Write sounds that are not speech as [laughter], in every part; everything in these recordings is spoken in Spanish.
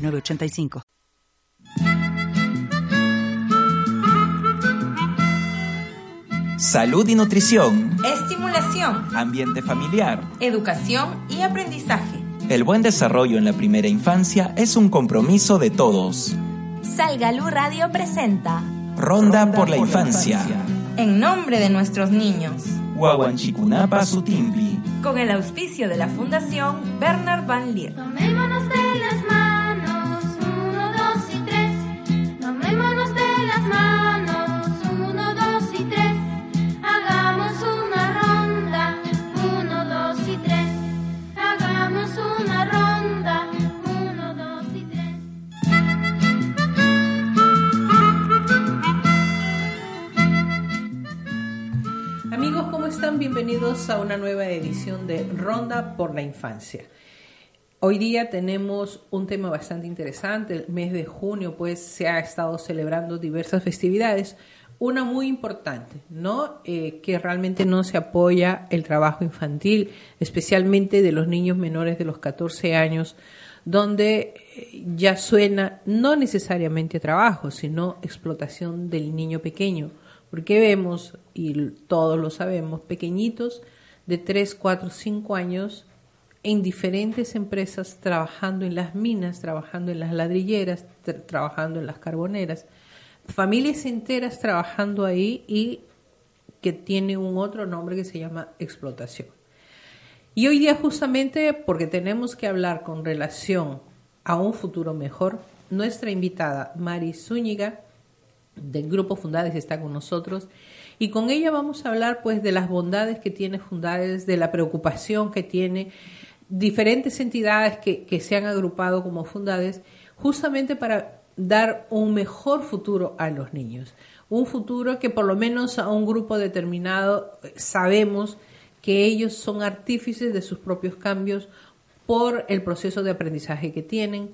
906985. Salud y nutrición. Estimulación. Ambiente familiar. Educación y aprendizaje. El buen desarrollo en la primera infancia es un compromiso de todos. Salgalú Radio presenta Ronda, por la infancia. En nombre de nuestros niños. Huahuanchicunapa Sutimpi. Con el auspicio de la Fundación Bernard Van Leer. Tomémonos de las manos, Bienvenidos a una nueva edición de Ronda por la Infancia. Hoy día tenemos un tema bastante interesante. El mes de junio, pues, se ha estado celebrando diversas festividades. Una muy importante, ¿no? Eh, que realmente no se apoya el trabajo infantil, especialmente de los niños menores de los 14 años, donde eh, ya suena no necesariamente trabajo, sino explotación del niño pequeño. Porque vemos, y todos lo sabemos, pequeñitos de 3, 4, 5 años en diferentes empresas trabajando en las minas, trabajando en las ladrilleras, tra- trabajando en las carboneras, familias enteras trabajando ahí y que tiene un otro nombre que se llama explotación. Y hoy día justamente porque tenemos que hablar con relación a un futuro mejor, nuestra invitada Mari Zúñiga del Grupo Fundades está con nosotros y con ella vamos a hablar pues de las bondades que tiene Fundades, de la preocupación que tiene diferentes entidades que, que se han agrupado como Fundades justamente para dar un mejor futuro a los niños. Un futuro que por lo menos a un grupo determinado eh, sabemos que ellos son artífices de sus propios cambios por el proceso de aprendizaje que tienen,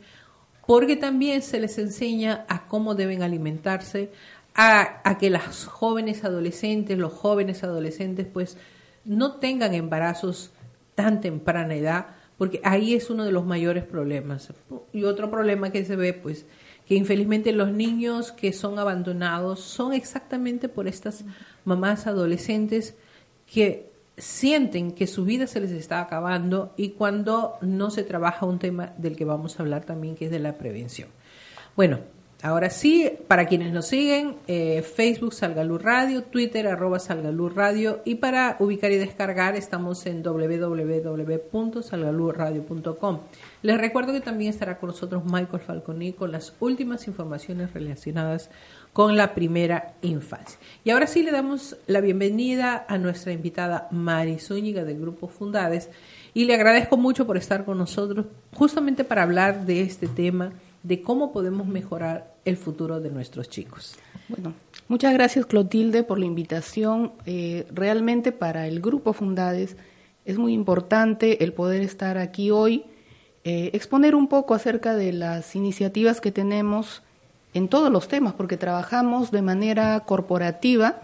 porque también se les enseña a cómo deben alimentarse, a, a que las jóvenes adolescentes, los jóvenes adolescentes, pues no tengan embarazos tan temprana edad, porque ahí es uno de los mayores problemas. Y otro problema que se ve, pues, que infelizmente los niños que son abandonados son exactamente por estas mamás adolescentes que sienten que su vida se les está acabando y cuando no se trabaja un tema del que vamos a hablar también, que es de la prevención. Bueno, ahora sí, para quienes nos siguen, eh, Facebook Salgalú Radio, Twitter arroba Salgalú Radio y para ubicar y descargar estamos en www.salgaluradio.com. Les recuerdo que también estará con nosotros Michael Falconi con las últimas informaciones relacionadas con la primera infancia. Y ahora sí le damos la bienvenida a nuestra invitada Mari Zúñiga del Grupo Fundades y le agradezco mucho por estar con nosotros justamente para hablar de este tema, de cómo podemos mejorar el futuro de nuestros chicos. Bueno, muchas gracias Clotilde por la invitación. Eh, realmente para el Grupo Fundades es muy importante el poder estar aquí hoy, eh, exponer un poco acerca de las iniciativas que tenemos en todos los temas, porque trabajamos de manera corporativa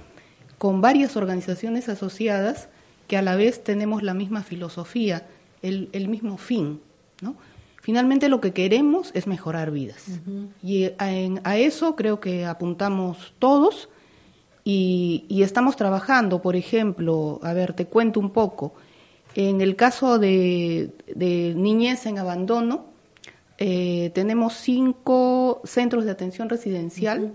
con varias organizaciones asociadas que a la vez tenemos la misma filosofía, el, el mismo fin, ¿no? Finalmente lo que queremos es mejorar vidas. Y a, en- a eso creo que apuntamos todos y, y estamos trabajando, por ejemplo, a ver, te cuento un poco, en el caso de, de niñez en abandono, eh, tenemos cinco centros de atención residencial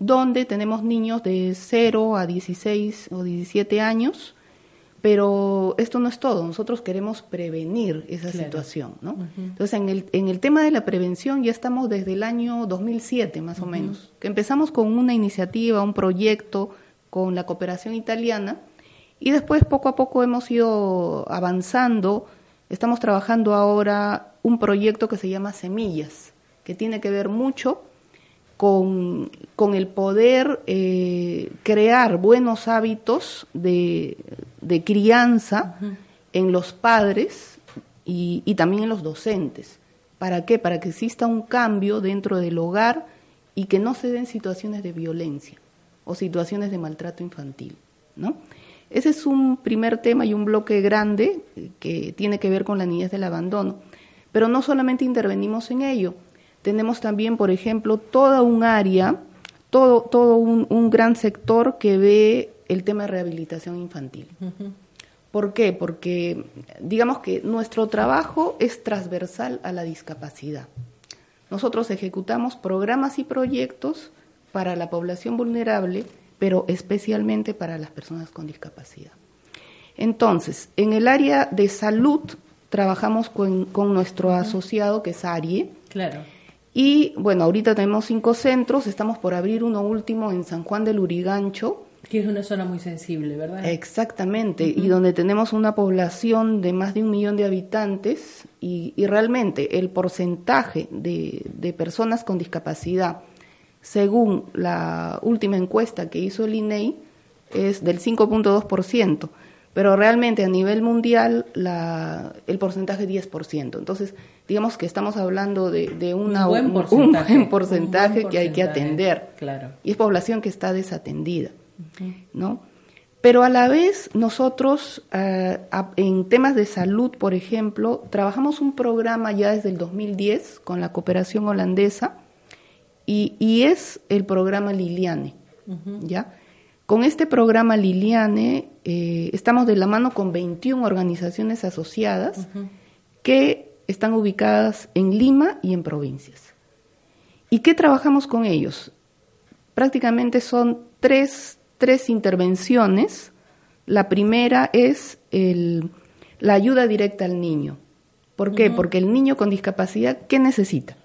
donde tenemos niños de 0 a 16 o 17 años, pero esto no es todo, nosotros queremos prevenir esa Claro. situación, ¿no? Entonces, en el, en el tema de la prevención ya estamos desde el año 2007, más o menos, que empezamos con una iniciativa, un proyecto con la cooperación italiana, y después poco a poco hemos ido avanzando, estamos trabajando ahora un proyecto que se llama Semillas, que tiene que ver mucho con, con el poder eh, crear buenos hábitos de, de crianza en los padres y, y también en los docentes. ¿Para qué? Para que exista un cambio dentro del hogar y que no se den situaciones de violencia o situaciones de maltrato infantil, ¿no? Ese es un primer tema y un bloque grande eh, que tiene que ver con la niñez del abandono. Pero no solamente intervenimos en ello, tenemos también, por ejemplo, toda un área, todo, todo un, un gran sector que ve el tema de rehabilitación infantil. ¿Por qué? Porque digamos que nuestro trabajo es transversal a la discapacidad. Nosotros ejecutamos programas y proyectos para la población vulnerable, pero especialmente para las personas con discapacidad. Entonces, en el área de salud trabajamos con, con nuestro asociado que es ARIE. Claro. Y bueno, ahorita tenemos cinco centros, estamos por abrir uno último en San Juan del Urigancho, Que es una zona muy sensible, ¿verdad? Exactamente, y donde tenemos una población de más de un millón de habitantes. Y, y realmente el porcentaje de, de personas con discapacidad, según la última encuesta que hizo el INEI, es del 5.2%, pero realmente a nivel mundial la, el porcentaje es 10%. Entonces, digamos que estamos hablando de, de una, Un buen un- porcentaje, un buen que hay que atender. claro. Y es población que está desatendida. ¿no? Pero a la vez nosotros eh, en temas de salud, por ejemplo, trabajamos un programa ya desde el 2010 con la cooperación holandesa y, y es el programa Liliane, ¿ya? Con este programa Liliane eh, estamos de la mano con 21 organizaciones asociadas que están ubicadas en Lima y en provincias. ¿Y qué trabajamos con ellos? prácticamente son tres, tres intervenciones. La primera es el, la ayuda directa al niño. ¿Por qué? Porque el niño con discapacidad, ¿qué necesita?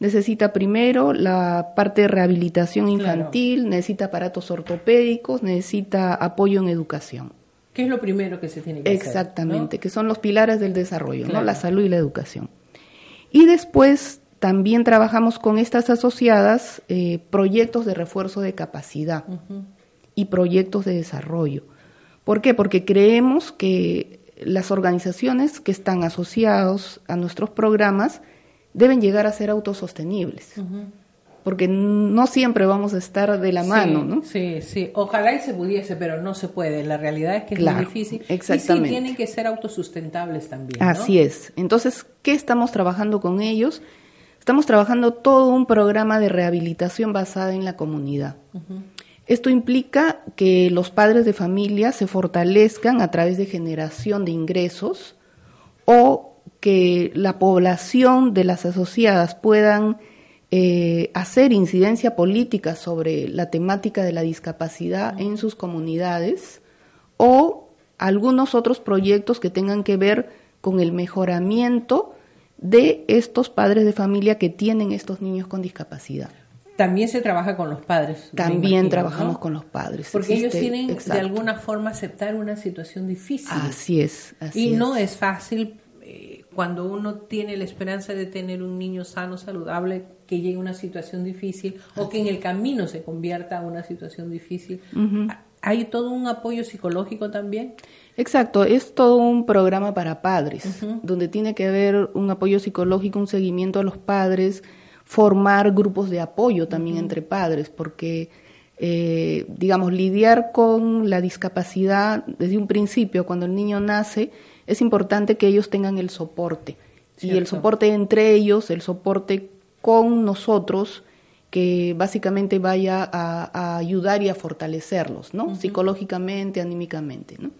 Necesita primero la parte de rehabilitación infantil, necesita aparatos ortopédicos, necesita apoyo en educación. ¿Qué es lo primero que se tiene que hacer? Exactamente, ¿no? que son los pilares del desarrollo, ¿no? La salud y la educación. Y después también trabajamos con estas asociadas eh, proyectos de refuerzo de capacidad y proyectos de desarrollo. ¿Por qué? Porque creemos que las organizaciones que están asociados a nuestros programas deben llegar a ser autosostenibles. Porque no siempre vamos a estar de la mano, ¿no? Sí, sí. Ojalá y se pudiese, pero no se puede. La realidad es que es muy difícil. exactamente. Y sí tienen que ser autosustentables también. ¿no? Así es. Entonces, ¿qué estamos trabajando con ellos? Estamos trabajando todo un programa de rehabilitación basada en la comunidad. Esto implica que los padres de familia se fortalezcan a través de generación de ingresos o que la población de las asociadas puedan eh, hacer incidencia política sobre la temática de la discapacidad en sus comunidades o algunos otros proyectos que tengan que ver con el mejoramiento de estos padres de familia que tienen estos niños con discapacidad. También se trabaja con los padres. También imagino, trabajamos ¿no? con los padres. Porque ellos tienen de alguna forma aceptar una situación difícil. Así es, así y es. no es fácil cuando uno tiene la esperanza de tener un niño sano, saludable, que llegue a una situación difícil o que en el camino se convierta a una situación difícil. ¿Ha- ¿Hay todo un apoyo psicológico también? Exacto, es todo un programa para padres, donde tiene que haber un apoyo psicológico, un seguimiento a los padres, formar grupos de apoyo también entre padres, porque, eh, digamos, lidiar con la discapacidad desde un principio, cuando el niño nace, es importante que ellos tengan el soporte. Y el soporte entre ellos, el soporte con nosotros, que básicamente vaya a, a ayudar y a fortalecerlos, ¿no? Psicológicamente, anímicamente, ¿no?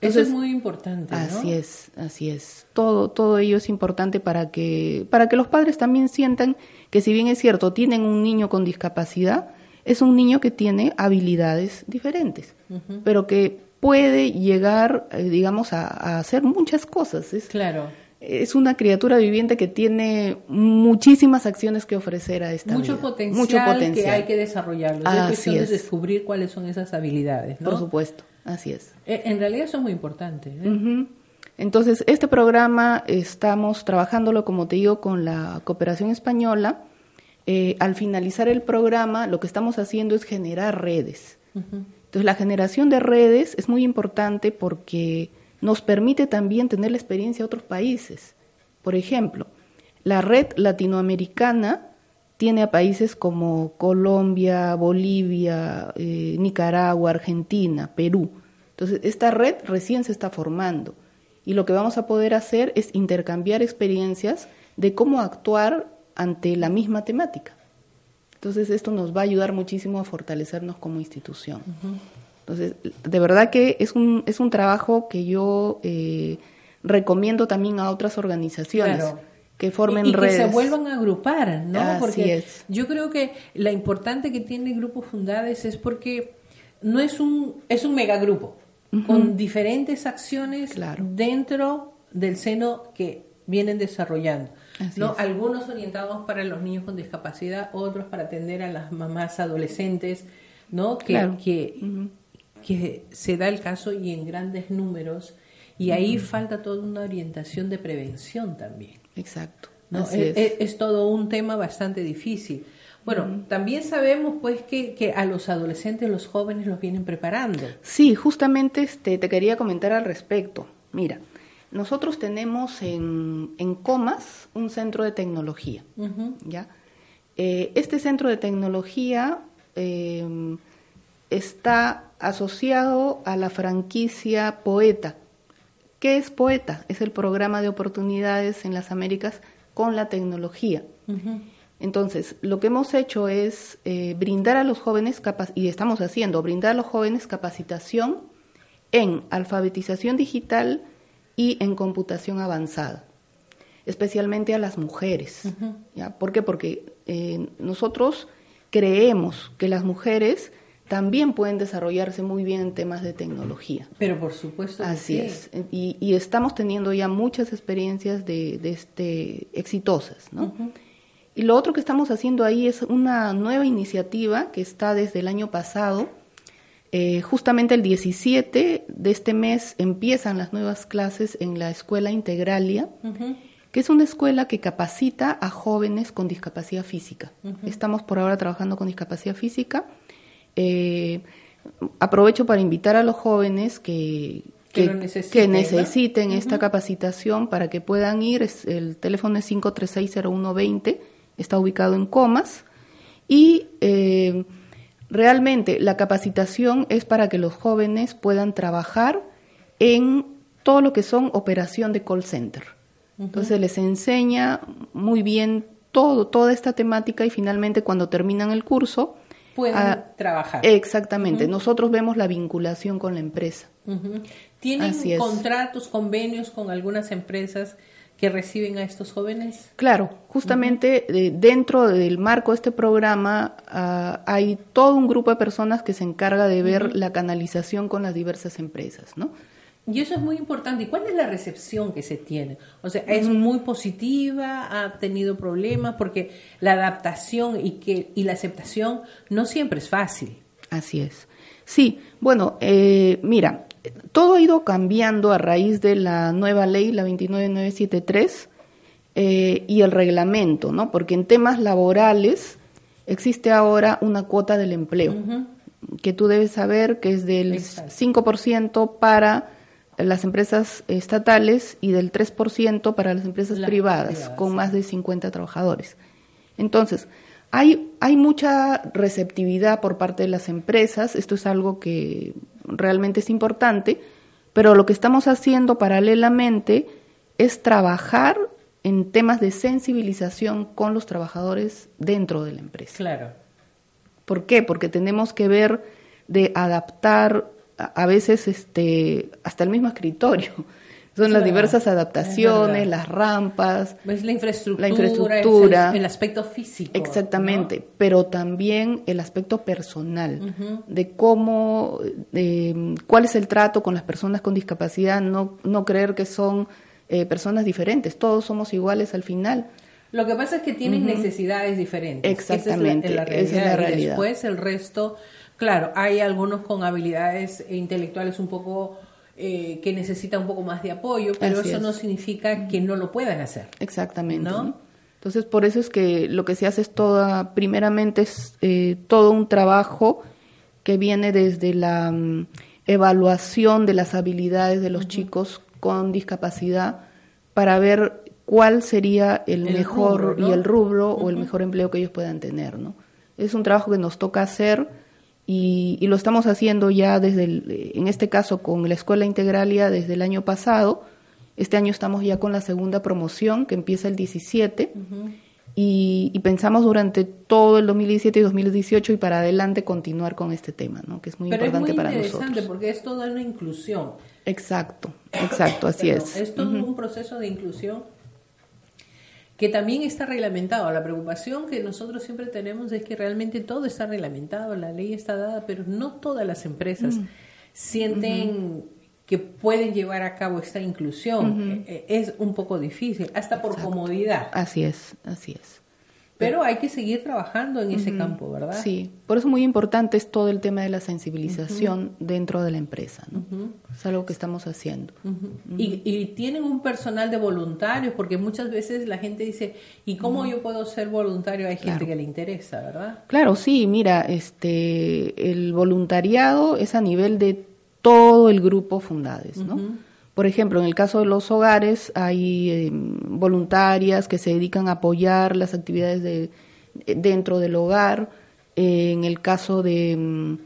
Eso es muy importante. ¿no? Así es, así es. Todo, todo ello es importante para que, para que los padres también sientan que si bien es cierto, tienen un niño con discapacidad, es un niño que tiene habilidades diferentes, pero que puede llegar, eh, digamos, a, a hacer muchas cosas. Es, Claro. es una criatura viviente que tiene muchísimas acciones que ofrecer a esta Mucho vida. potencial, Mucho potencial. que hay que desarrollarlo. Es Así de es. descubrir cuáles son esas habilidades. ¿no? Por supuesto, así es. Eh, En realidad eso es muy importante. ¿eh? Entonces, este programa estamos trabajándolo, como te digo, con la cooperación española. Eh, al finalizar el programa, lo que estamos haciendo es generar redes. Entonces, la generación de redes es muy importante porque nos permite también tener la experiencia de otros países. Por ejemplo, la red latinoamericana tiene a países como Colombia, Bolivia, eh, Nicaragua, Argentina, Perú. Entonces, esta red recién se está formando y lo que vamos a poder hacer es intercambiar experiencias de cómo actuar ante la misma temática. Entonces, esto nos va a ayudar muchísimo a fortalecernos como institución. Entonces, de verdad que es un, es un trabajo que yo eh, recomiendo también a otras organizaciones que formen y, redes. que se vuelvan a agrupar, ¿no? Así porque es. yo creo que la importante que tiene Grupo Fundades es porque no es un es un megagrupo con diferentes acciones Claro. dentro del seno que vienen desarrollando. Así ¿no? es. Algunos orientados para los niños con discapacidad, otros para atender a las mamás adolescentes, ¿no? Que, Claro. que, que se da el caso y en grandes números. Y ahí falta toda una orientación de prevención también. Exacto. ¿no? así es, es. es- es todo un tema bastante difícil. Bueno, también sabemos pues que, que a los adolescentes, los jóvenes los vienen preparando. Sí, justamente este, te quería comentar al respecto. Mira, nosotros tenemos en, en Comas un centro de tecnología. ¿ya? Eh, este centro de tecnología eh, está asociado a la franquicia Poeta. ¿Qué es Poeta? Es el programa de oportunidades en las Américas con la tecnología. Entonces, lo que hemos hecho es eh, brindar a los jóvenes, y estamos haciendo, brindar a los jóvenes capacitación en alfabetización digital y en computación avanzada, especialmente a las mujeres. ¿ya? ¿Por qué? Porque eh, nosotros creemos que las mujeres también pueden desarrollarse muy bien en temas de tecnología. Pero por supuesto. Así sí. es. Y, y estamos teniendo ya muchas experiencias de, de este, exitosas, ¿no? Y lo otro que estamos haciendo ahí es una nueva iniciativa que está desde el año pasado. Eh, justamente el 17 de este mes empiezan las nuevas clases en la Escuela Integralia, que es una escuela que capacita a jóvenes con discapacidad física. Estamos por ahora trabajando con discapacidad física. Eh, aprovecho para invitar a los jóvenes que, Que necesiten, que ¿no? necesiten esta capacitación para que puedan ir. Es- el teléfono es 5360120, está ubicado en Comas. Y realmente la capacitación es para que los jóvenes puedan trabajar en todo lo que son operación de call center. Entonces les enseña muy bien todo, toda esta temática y finalmente cuando terminan el curso... Pueden ah, trabajar. Exactamente, nosotros vemos la vinculación con la empresa. Ujú. ¿Tienen Así contratos, convenios con algunas empresas que reciben a estos jóvenes? Claro, justamente eh, dentro del marco de este programa ah, hay todo un grupo de personas que se encarga de ver la canalización con las diversas empresas, ¿no? Y eso es muy importante. ¿Y cuál es la recepción que se tiene? O sea, ¿es muy positiva? ¿Ha tenido problemas? Porque la adaptación y, que, y la aceptación no siempre es fácil. Así es. Sí, bueno, eh, mira, todo ha ido cambiando a raíz de la nueva ley, la 29973, eh, y el reglamento, ¿no? Porque en temas laborales existe ahora una cuota del empleo, que tú debes saber que es del Exacto. 5% para las empresas estatales y del 3% para las empresas Las privadas, privadas, con más de 50 trabajadores. Entonces, hay, hay mucha receptividad por parte de las empresas, esto es algo que realmente es importante, pero lo que estamos haciendo paralelamente es trabajar en temas de sensibilización con los trabajadores dentro de la empresa. Claro. ¿Por qué? Porque tenemos que ver de adaptar a a veces este hasta el mismo escritorio. Son las diversas es adaptaciones, las rampas, Es la infraestructura, La es infraestructura. el, el aspecto físico. Exactamente, pero también el aspecto personal, de cómo, de, cuál es el trato con las personas con discapacidad, no, no creer que son eh, personas diferentes, todos somos iguales al final. Lo que pasa es que tienen necesidades diferentes. Exactamente, Esa es la, esa es la realidad. Y después el resto, claro, hay algunos con habilidades intelectuales un poco eh, que necesita un poco más de apoyo, pero Así eso es. no significa que no lo puedan hacer. Exactamente. Entonces, por eso es que lo que se hace es toda, primeramente es eh, todo un trabajo que viene desde la mm, evaluación de las habilidades de los chicos con discapacidad para ver cuál sería el, El mejor rubro, ¿no? y el rubro o el mejor empleo que ellos puedan tener, ¿no? Es un trabajo que nos toca hacer y, y lo estamos haciendo ya desde, el- en este caso, con la Escuela Integralia desde el año pasado. Este año estamos ya con la segunda promoción que empieza el 17 y, y pensamos durante todo el 2017 y 2018 y para adelante continuar con este tema, ¿no? que es muy Pero es importante muy para interesante nosotros. porque es toda una inclusión. Exacto, exacto, así Perdón, es. Es todo un proceso de inclusión que también está reglamentado. La preocupación que nosotros siempre tenemos es que realmente todo está reglamentado, la ley está dada, pero no todas las empresas Mm. sienten que pueden llevar a cabo esta inclusión. Eh, Es un poco difícil, hasta por comodidad. Así es, así es. Pero hay que seguir trabajando en ese campo, ¿verdad? Sí, por eso muy importante es todo el tema de la sensibilización dentro de la empresa, ¿no? Es algo que estamos haciendo. Y, y tienen un personal de voluntarios, porque muchas veces la gente dice, ¿y cómo yo puedo ser voluntario? Hay gente Claro. que le interesa, ¿verdad? Claro, sí, mira, este, el voluntariado es a nivel de todo el grupo Fundades, ¿no? Por ejemplo, en el caso de los hogares hay eh, voluntarias que se dedican a apoyar las actividades de, eh, dentro del hogar. Eh, en el caso de, mm,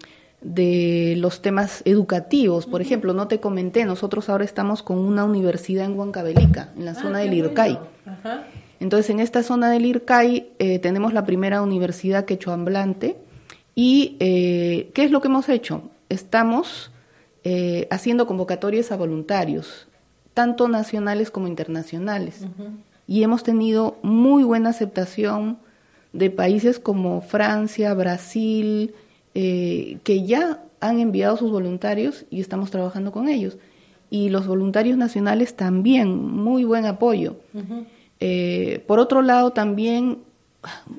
de los temas educativos, por ejemplo, no te comenté, nosotros ahora estamos con una universidad en Huancavelica, en la Ah, zona del bueno. Ajá. Entonces, en esta zona del IRCAI eh, tenemos la primera universidad quechoamblante y eh, ¿qué es lo que hemos hecho? Estamos eh, haciendo convocatorias a voluntarios, tanto nacionales como internacionales, y hemos tenido muy buena aceptación de países como Francia, Brasil, eh, que ya han enviado sus voluntarios y estamos trabajando con ellos. Y los voluntarios nacionales también, muy buen apoyo. Eh, por otro lado, también,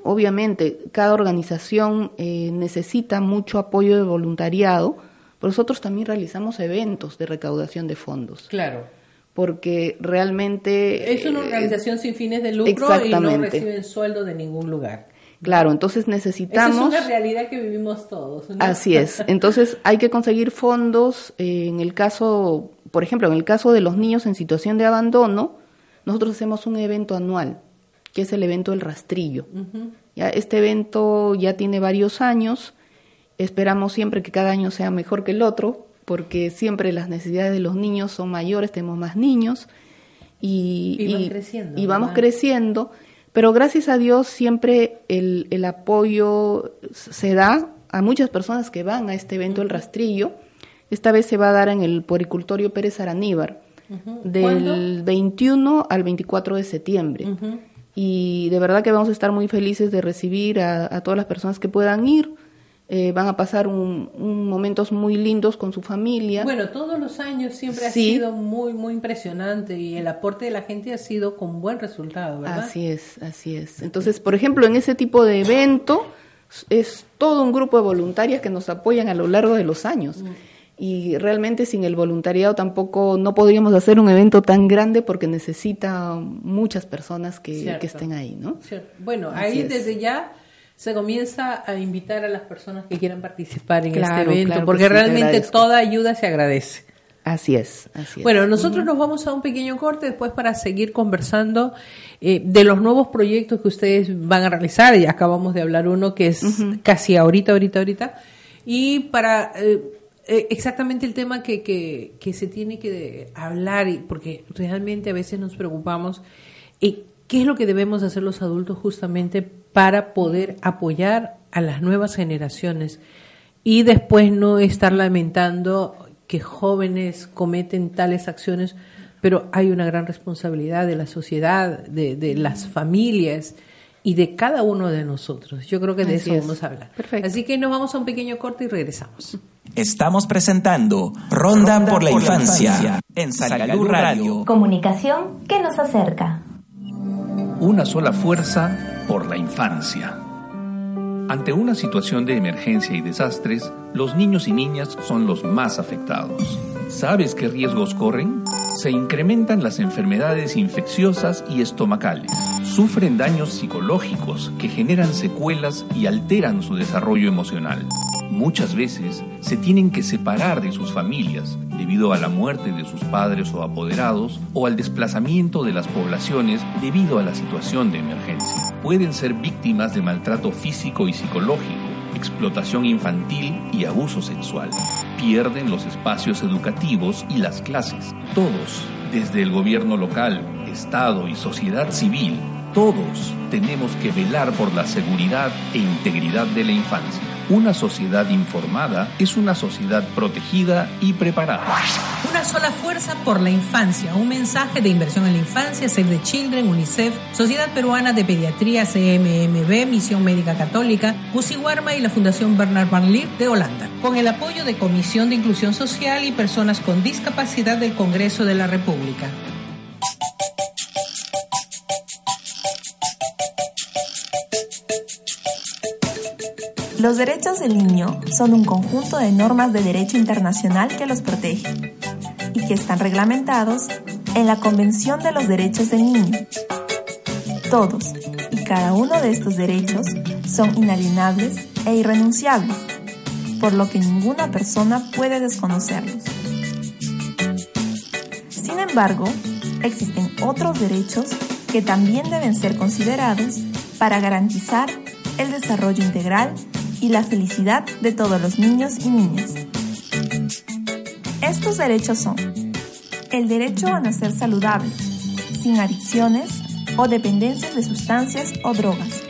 obviamente, cada organización eh, necesita mucho apoyo de voluntariado, nosotros también realizamos eventos de recaudación de fondos, Claro. porque realmente... Es una eh, organización sin fines de lucro y no reciben sueldo de ningún lugar. Claro, entonces Esa necesitamos... es una realidad que vivimos todos. ¿no? Así es. [laughs] Entonces hay que conseguir fondos. eh, en el caso, por ejemplo, en el caso de los niños en situación de abandono, nosotros hacemos un evento anual, que es el evento del rastrillo. Ya este evento ya tiene varios años. Esperamos siempre que cada año sea mejor que el otro, porque siempre las necesidades de los niños son mayores, tenemos más niños y, Y van creciendo, y vamos creciendo. Pero gracias a Dios siempre el, el apoyo se da a muchas personas que van a este evento del rastrillo. Esta vez se va a dar en el Poricultorio Pérez Araníbar, del ¿Cuándo? 21 al 24 de septiembre. Y de verdad que vamos a estar muy felices de recibir a, a todas las personas que puedan ir. Eh, van a pasar un, un momentos muy lindos con su familia. Bueno, todos los años siempre ha sido muy, muy impresionante y el aporte de la gente ha sido con buen resultado, ¿verdad? Así es, así es. Entonces, por ejemplo, en ese tipo de evento es todo un grupo de voluntarias que nos apoyan a lo largo de los años. Mm. Y realmente sin el voluntariado tampoco no podríamos hacer un evento tan grande porque necesita muchas personas que, que estén ahí, ¿no? Cierto. Bueno, Así ahí es. desde ya se comienza a invitar a las personas que quieran participar en Claro, este evento, claro porque sí, realmente toda ayuda se agradece. Así es, así es. Bueno, nosotros nos vamos a un pequeño corte después para seguir conversando eh, de los nuevos proyectos que ustedes van a realizar. Y acabamos de hablar uno que es casi ahorita, ahorita, ahorita. Y para eh, eh, exactamente el tema que, que, que se tiene que hablar, porque realmente a veces nos preocupamos, ¿qué es lo que debemos hacer los adultos justamente para poder apoyar a las nuevas generaciones? y después no estar lamentando que jóvenes cometen tales acciones, pero hay una gran responsabilidad de la sociedad, de, de las familias y de cada uno de nosotros. Yo creo que de Así eso es. vamos a hablar. Perfecto. Así que nos vamos a un pequeño corte y regresamos. Estamos presentando Ronda, por la Infancia en Salud Radio. Comunicación que nos acerca. Una sola fuerza por la infancia. Ante una situación de emergencia y desastres, los niños y niñas son los más afectados. ¿Sabes qué riesgos corren? Se incrementan las enfermedades infecciosas y estomacales. Sufren daños psicológicos que generan secuelas y alteran su desarrollo emocional. Muchas veces se tienen que separar de sus familias debido a la muerte de sus padres o apoderados o al desplazamiento de las poblaciones debido a la situación de emergencia. Pueden ser víctimas de maltrato físico y psicológico, explotación infantil y abuso sexual. Pierden los espacios educativos y las clases. Todos, desde el gobierno local, Estado y sociedad civil, todos tenemos que velar por la seguridad e integridad de la infancia. Una sociedad informada es una sociedad protegida y preparada. Una sola fuerza por la infancia. Un mensaje de inversión en la infancia, Save the Children, UNICEF, Sociedad Peruana de Pediatría, CMMB, Misión Médica Católica, Warma y la Fundación Bernard Van Leer de Holanda. Con el apoyo de Comisión de Inclusión Social y Personas con Discapacidad del Congreso de la República. Los derechos del niño son un conjunto de normas de derecho internacional que los protege y que están reglamentados en la Convención de los Derechos del Niño. Todos y cada uno de estos derechos son inalienables e irrenunciables, por lo que ninguna persona puede desconocerlos. Sin embargo, existen otros derechos que también deben ser considerados para garantizar el desarrollo integral y la felicidad de todos los niños y niñas. Estos derechos son el derecho a nacer saludable, sin adicciones o dependencias de sustancias o drogas,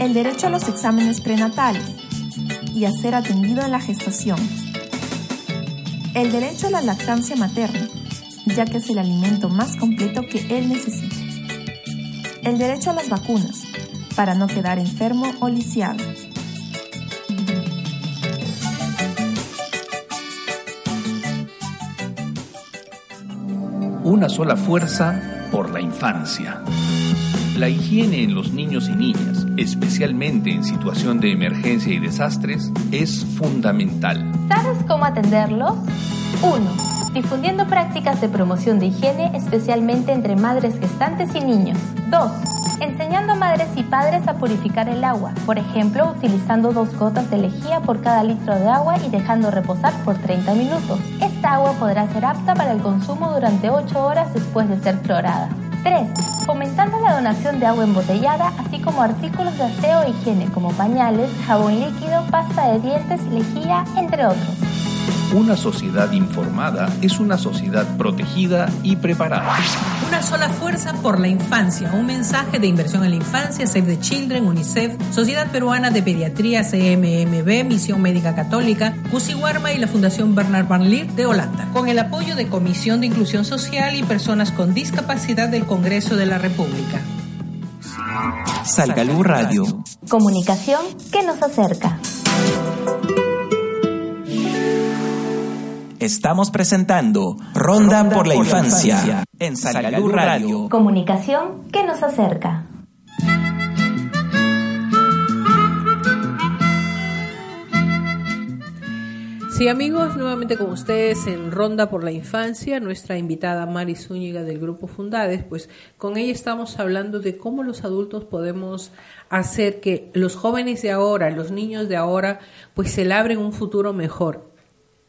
el derecho a los exámenes prenatales y a ser atendido en la gestación, el derecho a la lactancia materna, ya que es el alimento más completo que él necesita, el derecho a las vacunas, para no quedar enfermo o lisiado, una sola fuerza por la infancia. La higiene en los niños y niñas, especialmente en situación de emergencia y desastres, es fundamental. ¿Sabes cómo atenderlos? 1. Difundiendo prácticas de promoción de higiene, especialmente entre madres gestantes y niños. 2 enseñando a madres y padres a purificar el agua, por ejemplo, utilizando dos gotas de lejía por cada litro de agua y dejando reposar por 30 minutos. Esta agua podrá ser apta para el consumo durante 8 horas después de ser clorada. 3. Fomentando la donación de agua embotellada, así como artículos de aseo e higiene como pañales, jabón líquido, pasta de dientes, lejía, entre otros. Una sociedad informada es una sociedad protegida y preparada. Una sola fuerza por la infancia. Un mensaje de inversión en la infancia, Save the Children, UNICEF, Sociedad Peruana de Pediatría, CMMB, Misión Médica Católica, Warma y la Fundación Bernard Van Leer de Holanda. Con el apoyo de Comisión de Inclusión Social y Personas con Discapacidad del Congreso de la República. Salgalú Radio. Comunicación que nos acerca. Estamos presentando Ronda, por la, infancia, en Salud Radio. Comunicación que nos acerca. Sí, amigos, nuevamente con ustedes en Ronda por la Infancia, nuestra invitada Mari Zúñiga del Grupo Fundades, pues con ella estamos hablando de cómo los adultos podemos hacer que los jóvenes de ahora, los niños de ahora, pues se labren un futuro mejor.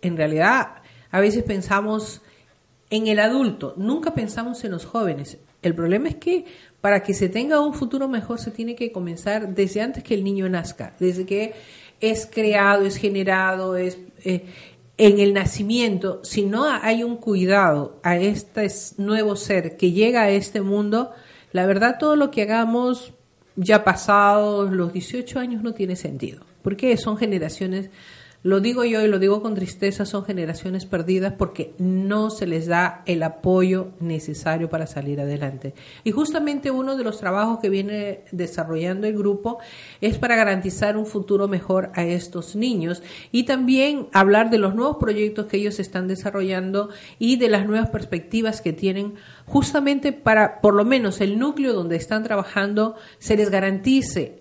En realidad, a veces pensamos en el adulto, nunca pensamos en los jóvenes. El problema es que para que se tenga un futuro mejor se tiene que comenzar desde antes que el niño nazca, desde que es creado, es generado, es eh, en el nacimiento. Si no hay un cuidado a este nuevo ser que llega a este mundo, la verdad todo lo que hagamos ya pasados los 18 años no tiene sentido, porque son generaciones lo digo yo y lo digo con tristeza, son generaciones perdidas porque no se les da el apoyo necesario para salir adelante. Y justamente uno de los trabajos que viene desarrollando el grupo es para garantizar un futuro mejor a estos niños y también hablar de los nuevos proyectos que ellos están desarrollando y de las nuevas perspectivas que tienen justamente para, por lo menos, el núcleo donde están trabajando se les garantice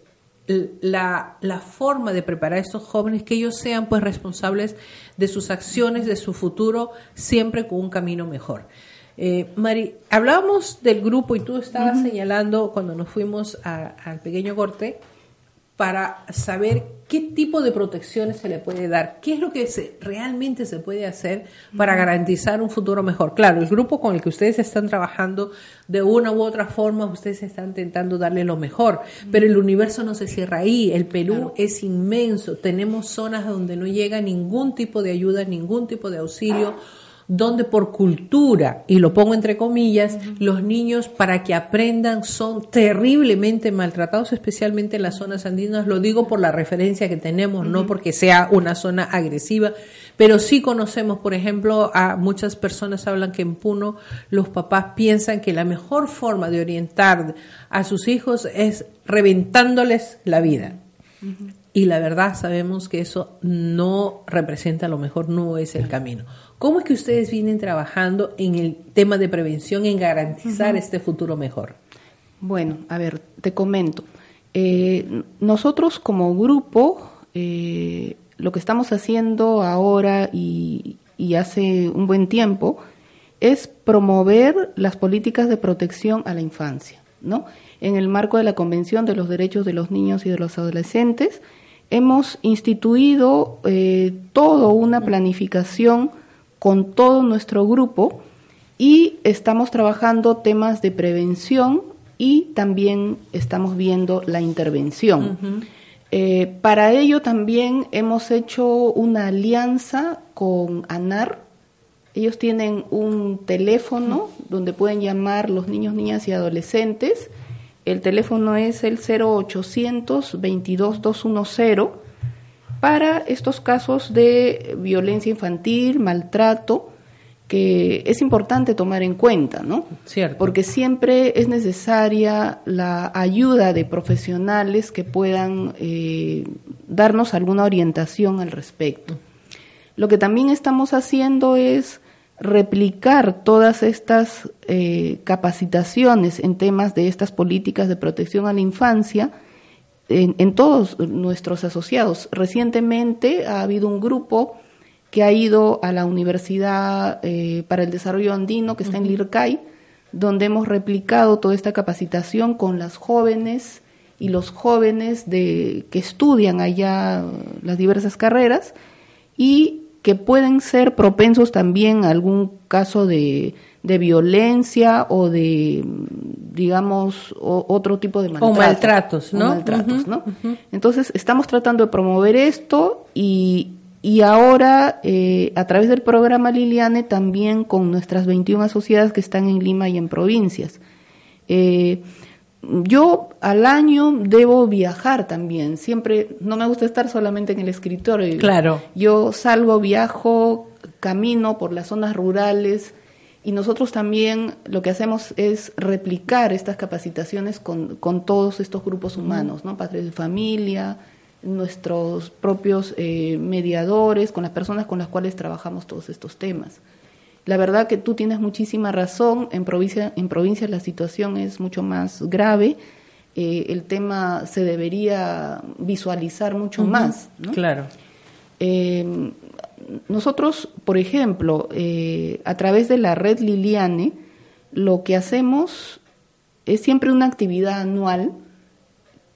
la, la forma de preparar a estos jóvenes que ellos sean pues responsables de sus acciones, de su futuro, siempre con un camino mejor. Eh, Mari, hablábamos del grupo y tú estabas señalando cuando nos fuimos a- al pequeño corte para saber qué tipo de protecciones se le puede dar, qué es lo que se- realmente se puede hacer para garantizar un futuro mejor. Claro, el grupo con el que ustedes están trabajando, de una u otra forma, ustedes están intentando darle lo mejor, pero el universo no se cierra ahí, el Perú es inmenso, tenemos zonas donde no llega ningún tipo de ayuda, ningún tipo de auxilio donde por cultura, y lo pongo entre comillas, los niños para que aprendan son terriblemente maltratados, especialmente en las zonas andinas. Lo digo por la referencia que tenemos, no porque sea una zona agresiva, pero sí conocemos, por ejemplo, a muchas personas hablan que en Puno los papás piensan que la mejor forma de orientar a sus hijos es reventándoles la vida. Y la verdad sabemos que eso no representa lo mejor, no es el camino. ¿Cómo es que ustedes vienen trabajando en el tema de prevención, en garantizar este futuro mejor? Bueno, a ver, te comento. Eh, nosotros como grupo, eh, lo que estamos haciendo ahora y, y hace un buen tiempo es promover las políticas de protección a la infancia, ¿no? En el marco de la Convención de los Derechos de los Niños y de los Adolescentes, hemos instituido eh, toda una planificación con todo nuestro grupo y estamos trabajando temas de prevención y también estamos viendo la intervención. Eh, para ello también hemos hecho una alianza con ANAR. Ellos tienen un teléfono donde pueden llamar los niños, niñas y adolescentes. El teléfono es el 0800 22 210 para estos casos de violencia infantil, maltrato, que es importante tomar en cuenta, ¿no? Cierto. Porque siempre es necesaria la ayuda de profesionales que puedan eh, darnos alguna orientación al respecto. Lo que también estamos haciendo es replicar todas estas eh, capacitaciones en temas de estas políticas de protección a la infancia en, en todos nuestros asociados. Recientemente ha habido un grupo que ha ido a la Universidad eh, para el Desarrollo Andino, que está en Lircay, donde hemos replicado toda esta capacitación con las jóvenes y los jóvenes de, que estudian allá las diversas carreras y que pueden ser propensos también a algún caso de, de violencia o de, digamos, o- otro tipo de maltrato. maltratos, O maltratos, ¿no? Entonces, estamos tratando de promover esto y, y ahora, eh, a través del programa Liliane, también con nuestras 21 asociadas que están en Lima y en provincias. Eh, yo al año debo viajar también. Siempre, no me gusta estar solamente en el escritorio. Claro. Yo salgo, viajo, camino por las zonas rurales y nosotros también lo que hacemos es replicar estas capacitaciones con, con todos estos grupos humanos, ¿no? Padres de familia, nuestros propios eh, mediadores, con las personas con las cuales trabajamos todos estos temas. La verdad que tú tienes muchísima razón, en provincia, en provincias la situación es mucho más grave, eh, el tema se debería visualizar mucho más. ¿no? Claro. Eh, nosotros, por ejemplo, eh, a través de la red Liliane, lo que hacemos es siempre una actividad anual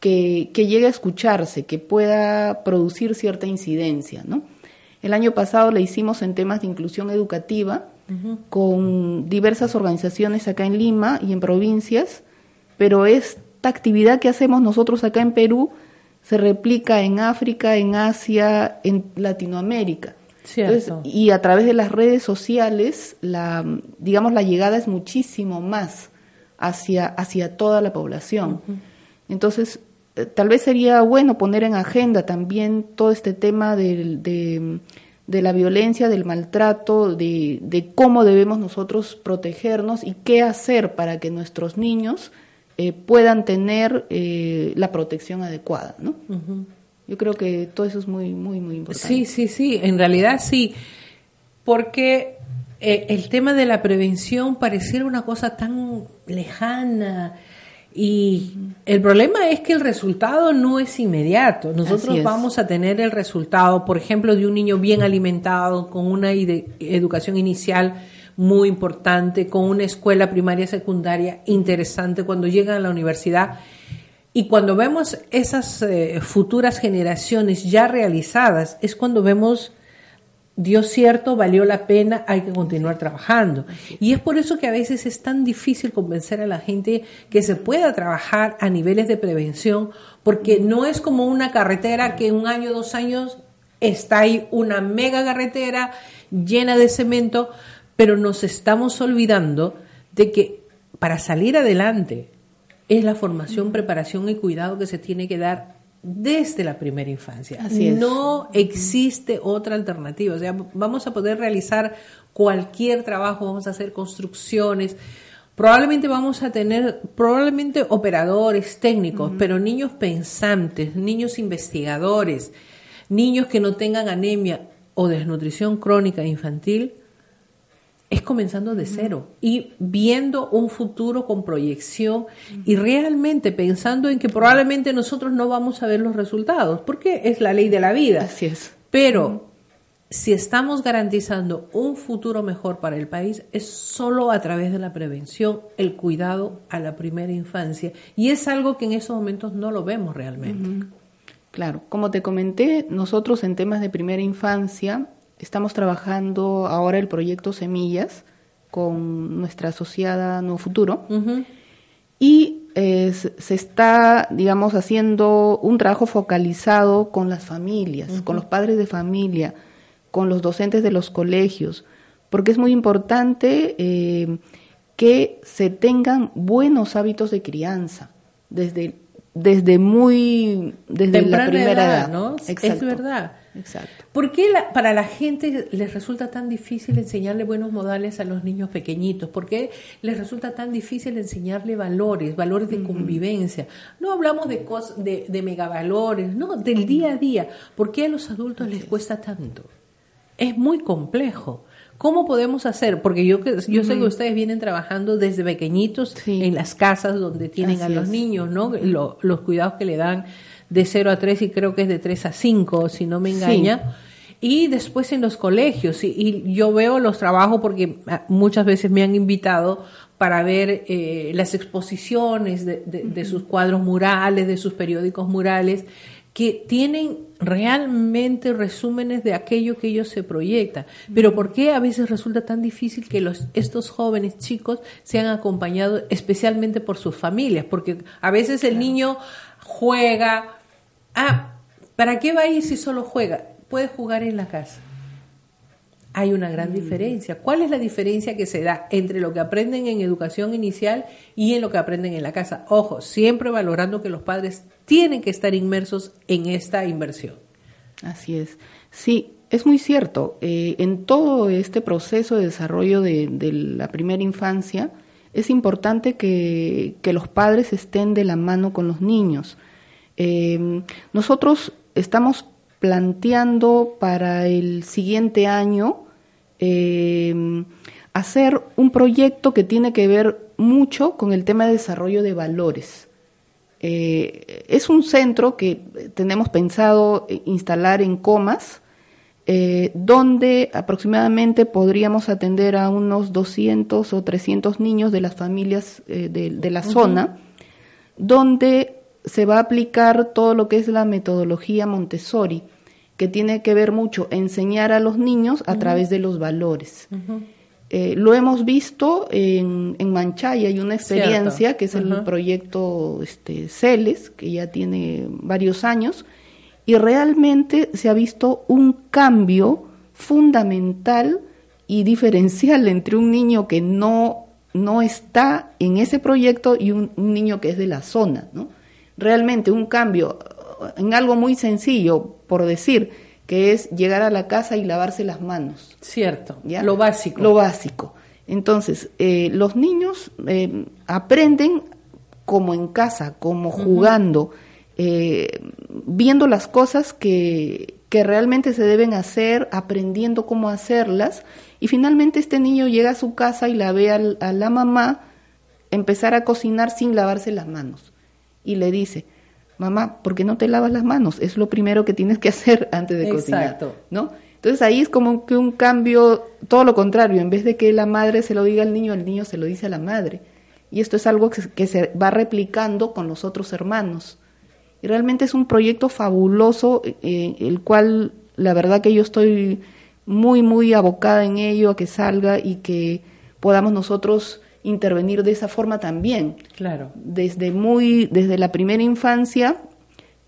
que, que llegue a escucharse, que pueda producir cierta incidencia. ¿no? El año pasado la hicimos en temas de inclusión educativa con diversas organizaciones acá en Lima y en provincias, pero esta actividad que hacemos nosotros acá en Perú se replica en África, en Asia, en Latinoamérica. Entonces, y a través de las redes sociales, la, digamos, la llegada es muchísimo más hacia, hacia toda la población. Entonces, eh, tal vez sería bueno poner en agenda también todo este tema del- de, de la violencia, del maltrato, de, de cómo debemos nosotros protegernos y qué hacer para que nuestros niños eh, puedan tener eh, la protección adecuada, ¿no? Yo creo que todo eso es muy, muy, muy importante. Sí, sí, sí, en realidad sí, porque eh, el tema de la prevención pareciera una cosa tan lejana Y el problema es que el resultado no es inmediato. Nosotros es. vamos a tener el resultado, por ejemplo, de un niño bien alimentado, con una educación inicial muy importante, con una escuela primaria secundaria interesante cuando llegan a la universidad. Y cuando vemos esas eh, futuras generaciones ya realizadas, es cuando vemos dio cierto, valió la pena, hay que continuar trabajando. Y es por eso que a veces es tan difícil convencer a la gente que se pueda trabajar a niveles de prevención, porque no es como una carretera que un año, dos años está ahí una mega carretera llena de cemento, pero nos estamos olvidando de que para salir adelante es la formación, preparación y cuidado que se tiene que dar desde la primera infancia. Así es. No existe otra alternativa. O sea, vamos a poder realizar cualquier trabajo, vamos a hacer construcciones. Probablemente vamos a tener, probablemente operadores técnicos, pero niños pensantes, niños investigadores, niños que no tengan anemia o desnutrición crónica infantil, es comenzando de cero y viendo un futuro con proyección y realmente pensando en que probablemente nosotros no vamos a ver los resultados, porque es la ley de la vida. Así es. Pero si estamos garantizando un futuro mejor para el país, es solo a través de la prevención, el cuidado a la primera infancia. Y es algo que en estos momentos no lo vemos realmente. Claro, como te comenté, nosotros en temas de primera infancia estamos trabajando ahora el proyecto Semillas con nuestra asociada Nuevo Futuro. Y eh, se está, digamos, haciendo un trabajo focalizado con las familias, con los padres de familia, con los docentes de los colegios, porque es muy importante eh, que se tengan buenos hábitos de crianza desde desde muy desde Temprana la primera edad, edad, ¿no? Es verdad. Exacto. ¿Por qué la- para la gente les resulta tan difícil enseñarle buenos modales a los niños pequeñitos? ¿Por qué les resulta tan difícil enseñarle valores, valores de convivencia? No hablamos de, cos- de, de megavalores, no, del día a día. ¿Por qué a los adultos les cuesta tanto? Es muy complejo. ¿Cómo podemos hacer? Porque yo, yo sé que ustedes vienen trabajando desde pequeñitos Sí. en las casas donde tienen a los es. niños, ¿no? Lo- los cuidados que le dan de 0 a 3 y creo que es de 3 a 5, si no me Sí. engaña. Y después en los colegios. Y, y yo veo los trabajos porque ah, muchas veces me han invitado para ver eh, las exposiciones de, de- de sus cuadros murales, de sus periódicos murales, que tienen realmente resúmenes de aquello que ellos se proyectan. Pero ¿por qué a veces resulta tan difícil que los, estos jóvenes chicos sean acompañados especialmente por sus familias? Porque a veces el niño juega. Ah, ¿para qué va a ir si solo juega? Puede jugar en la casa. Hay una gran diferencia. ¿Cuál es la diferencia que se da entre lo que aprenden en educación inicial y en lo que aprenden en la casa? Ojo, siempre valorando que los padres tienen que estar inmersos en esta inversión. Así es. Sí, es muy cierto. Eh, en todo este proceso de desarrollo de, de la primera infancia, es importante que, que los padres estén de la mano con los niños. Eh, nosotros estamos planteando para el siguiente año eh, hacer un proyecto que tiene que ver mucho con el tema de desarrollo de valores. Eh, es un centro que tenemos pensado instalar en Comas, eh, donde aproximadamente podríamos atender a unos 200 o 300 niños de las familias eh, de, de la zona, donde se va a aplicar todo lo que es la metodología Montessori, que tiene que ver mucho enseñar a los niños a través de los valores. Eh, lo hemos visto en, en Manchaya, hay una experiencia Cierto. que es el proyecto este, CELES, que ya tiene varios años, y realmente se ha visto un cambio fundamental y diferencial entre un niño que no, no está en ese proyecto y un, un niño que es de la zona. ¿no? Realmente un cambio en algo muy sencillo, por decir, que es llegar a la casa y lavarse las manos. Cierto, ¿ya? lo básico. Lo básico. Entonces, eh, los niños eh, aprenden como en casa, como jugando, eh, viendo las cosas que, que realmente se deben hacer, aprendiendo cómo hacerlas, y finalmente este niño llega a su casa y la ve al- a la mamá empezar a cocinar sin lavarse las manos. Y le dice, mamá, ¿por qué no te lavas las manos? Es lo primero que tienes que [laughs] hacer antes de Exacto. cocinar, ¿no? Entonces ahí es como que un cambio, todo lo contrario, en vez de que la madre se lo diga al niño, el niño se lo dice a la madre. Y esto es algo que, se- que se va replicando con los otros hermanos. Y realmente es un proyecto fabuloso, eh, el cual la verdad que yo estoy muy, muy abocada en ello, a que salga y que podamos nosotros intervenir de esa forma también Claro. desde muy desde la primera infancia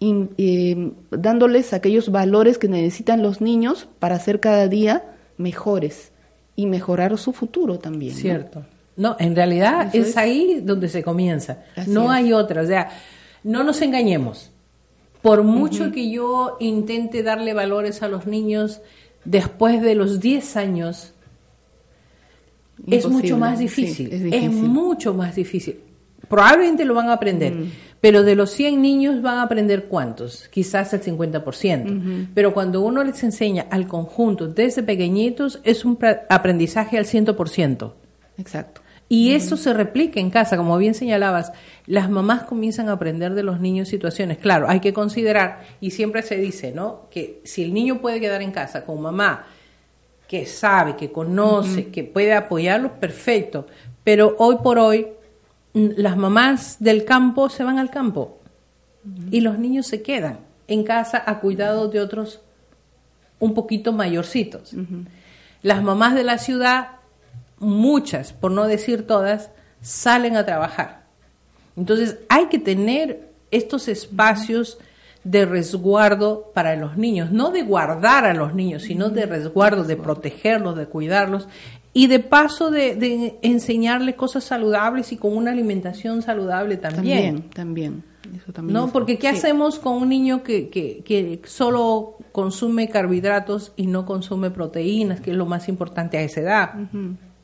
in- eh, dándoles aquellos valores que necesitan los niños para ser cada día mejores y mejorar su futuro también. Cierto. No, en realidad es, es. ahí donde se comienza. Así no es. hay otra. O sea, no nos engañemos. Por mucho que yo intente darle valores a los niños después de los 10 años, es mucho más difícil. es es, difícil. mucho más difícil. Probablemente lo van a aprender, pero de los 100 niños van a aprender cuántos, quizás el 50%. Pero cuando uno les enseña al conjunto desde pequeñitos, es un aprendizaje al 100%. exacto Y eso se replica en casa, como bien señalabas, las mamás comienzan a aprender de los niños situaciones. Claro, hay que considerar, y siempre se dice, ¿no? Que si el niño puede quedar en casa con mamá, que sabe, que conoce, que puede apoyarlos, perfecto. Pero hoy por hoy, las mamás del campo se van al campo y los niños se quedan en casa a cuidado de otros un poquito mayorcitos. Las mamás de la ciudad, muchas, por no decir todas, salen a trabajar. Entonces hay que tener estos espacios de resguardo para los niños, no de guardar a los niños, sino de resguardo, de protegerlos, de cuidarlos y de paso de, de enseñarles cosas saludables y con una alimentación saludable también. también también eso también ¿No? es- Porque ¿qué sí. hacemos con un niño que, que, que solo consume carbohidratos y no consume proteínas, que es lo más importante a esa edad?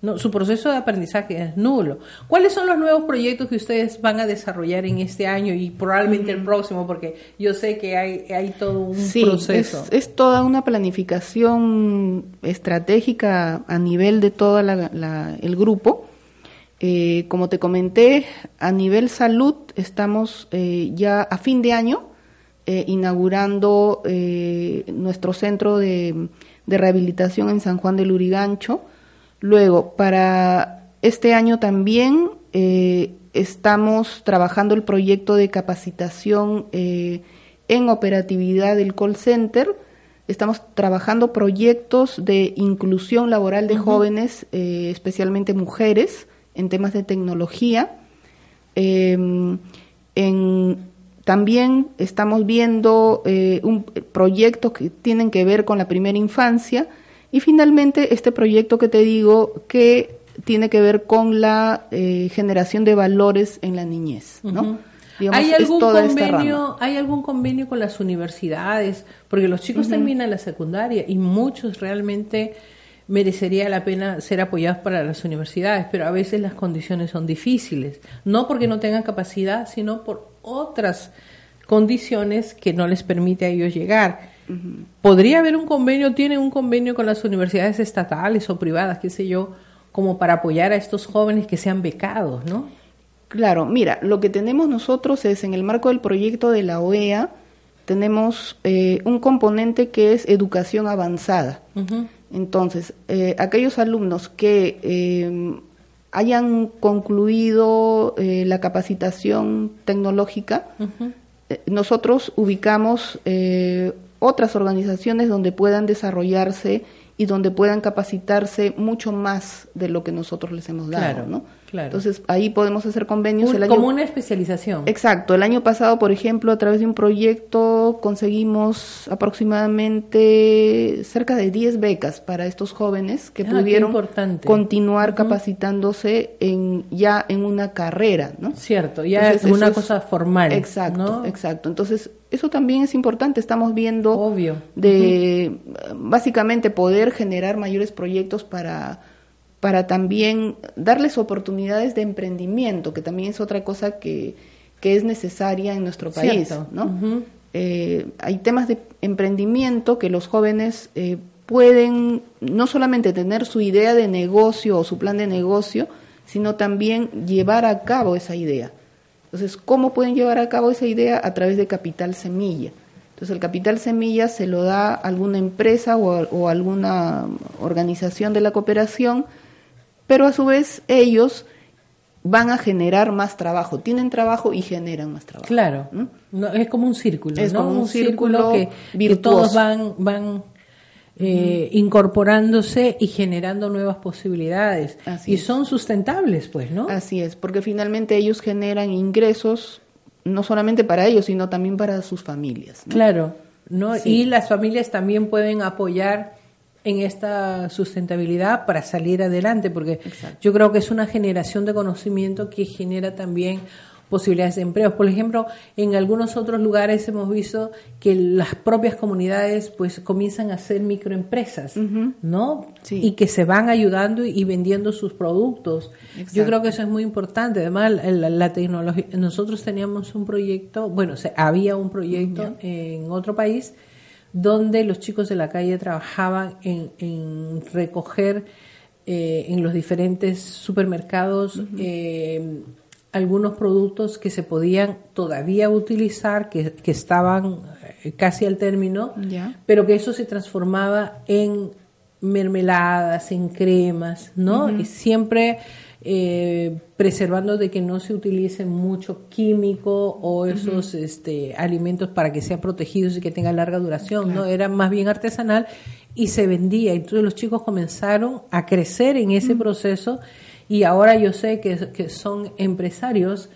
No, su proceso de aprendizaje es nulo. ¿Cuáles son los nuevos proyectos que ustedes van a desarrollar en este año y probablemente el próximo? Porque yo sé que hay, hay todo un Sí, proceso. Es, es toda una planificación estratégica a nivel de todo el grupo. Eh, como te comenté, a nivel salud estamos eh, ya a fin de año eh, inaugurando eh, nuestro centro de, de rehabilitación en San Juan del Urigancho. Luego, para este año también eh, estamos trabajando el proyecto de capacitación eh, en operatividad del call center. Estamos trabajando proyectos de inclusión laboral de jóvenes, eh, especialmente mujeres, en temas de tecnología. En, también estamos viendo un, proyectos que tienen que ver con la primera infancia y finalmente este proyecto que te digo que tiene que ver con la eh, generación de valores en la niñez, ¿no? Digamos, ¿Hay algún, convenio, ¿Hay algún convenio con las universidades? Porque los chicos terminan la secundaria y muchos realmente merecería la pena ser apoyados para las universidades, pero a veces las condiciones son difíciles, no porque no tengan capacidad, sino por otras condiciones que no les permite a ellos llegar. ¿Podría haber un convenio, tienen un convenio con las universidades estatales o privadas, qué sé yo, como para apoyar a estos jóvenes que sean becados, ¿no? Claro, mira, lo que tenemos nosotros es en el marco del proyecto de la OEA, tenemos eh, un componente que es educación avanzada. Entonces, eh, aquellos alumnos que eh, hayan concluido eh, la capacitación tecnológica, eh, nosotros ubicamos eh, otras organizaciones donde puedan desarrollarse y donde puedan capacitarse mucho más de lo que nosotros les hemos dado, Claro, ¿no? claro. Entonces, ahí podemos hacer convenios. Un- el año- como una especialización. Exacto, el año pasado, por ejemplo, a través de un proyecto conseguimos aproximadamente cerca de 10 becas para estos jóvenes que Ah, pudieron continuar capacitándose en ya en una carrera, ¿no? Cierto, ya es Entonces, una eso cosa formal. Exacto, ¿no? exacto. Entonces, eso también es importante. Estamos viendo Obvio. de básicamente poder generar mayores proyectos para para también darles oportunidades de emprendimiento, que también es otra cosa que, que es necesaria en nuestro país, Cierto. ¿no? Eh, hay temas de emprendimiento que los jóvenes eh, pueden no solamente tener su idea de negocio o su plan de negocio, sino también llevar a cabo esa idea. Entonces, ¿cómo pueden llevar a cabo esa idea? A través de capital semilla. Entonces, el capital semilla se lo da alguna empresa o, o alguna organización de la cooperación, pero a su vez ellos van a generar más trabajo, tienen trabajo y generan más trabajo. Claro, no, es como un círculo, Es ¿no? como un círculo que, que virtuoso. todos van, van eh, incorporándose y generando nuevas posibilidades. Así y es. son sustentables, pues, ¿no? Así es, porque finalmente ellos generan ingresos no solamente para ellos, sino también para sus familias. ¿no? Claro, ¿no? Sí. Y las familias también pueden apoyar en esta sustentabilidad para salir adelante, porque Exacto. yo creo que es una generación de conocimiento que genera también posibilidades de empleo. Por ejemplo, en algunos otros lugares hemos visto que las propias comunidades pues comienzan a hacer microempresas. ¿no? Sí. Y que se van ayudando y vendiendo sus productos. Yo Exacto. creo que eso es muy importante. Además, la, la tecnología, nosotros teníamos un proyecto, bueno, se- había un proyecto en otro país donde los chicos de la calle trabajaban en, en recoger eh, en los diferentes supermercados eh, algunos productos que se podían todavía utilizar, que, que estaban eh, casi al término, pero que eso se transformaba en mermeladas, en cremas, ¿no? Y siempre eh, preservando de que no se utilice mucho químico o esos este, alimentos para que sean protegidos y que tengan larga duración, ¿no? Era más bien artesanal y se vendía. Entonces los chicos comenzaron a crecer en ese proceso y ahora yo sé que, que son empresarios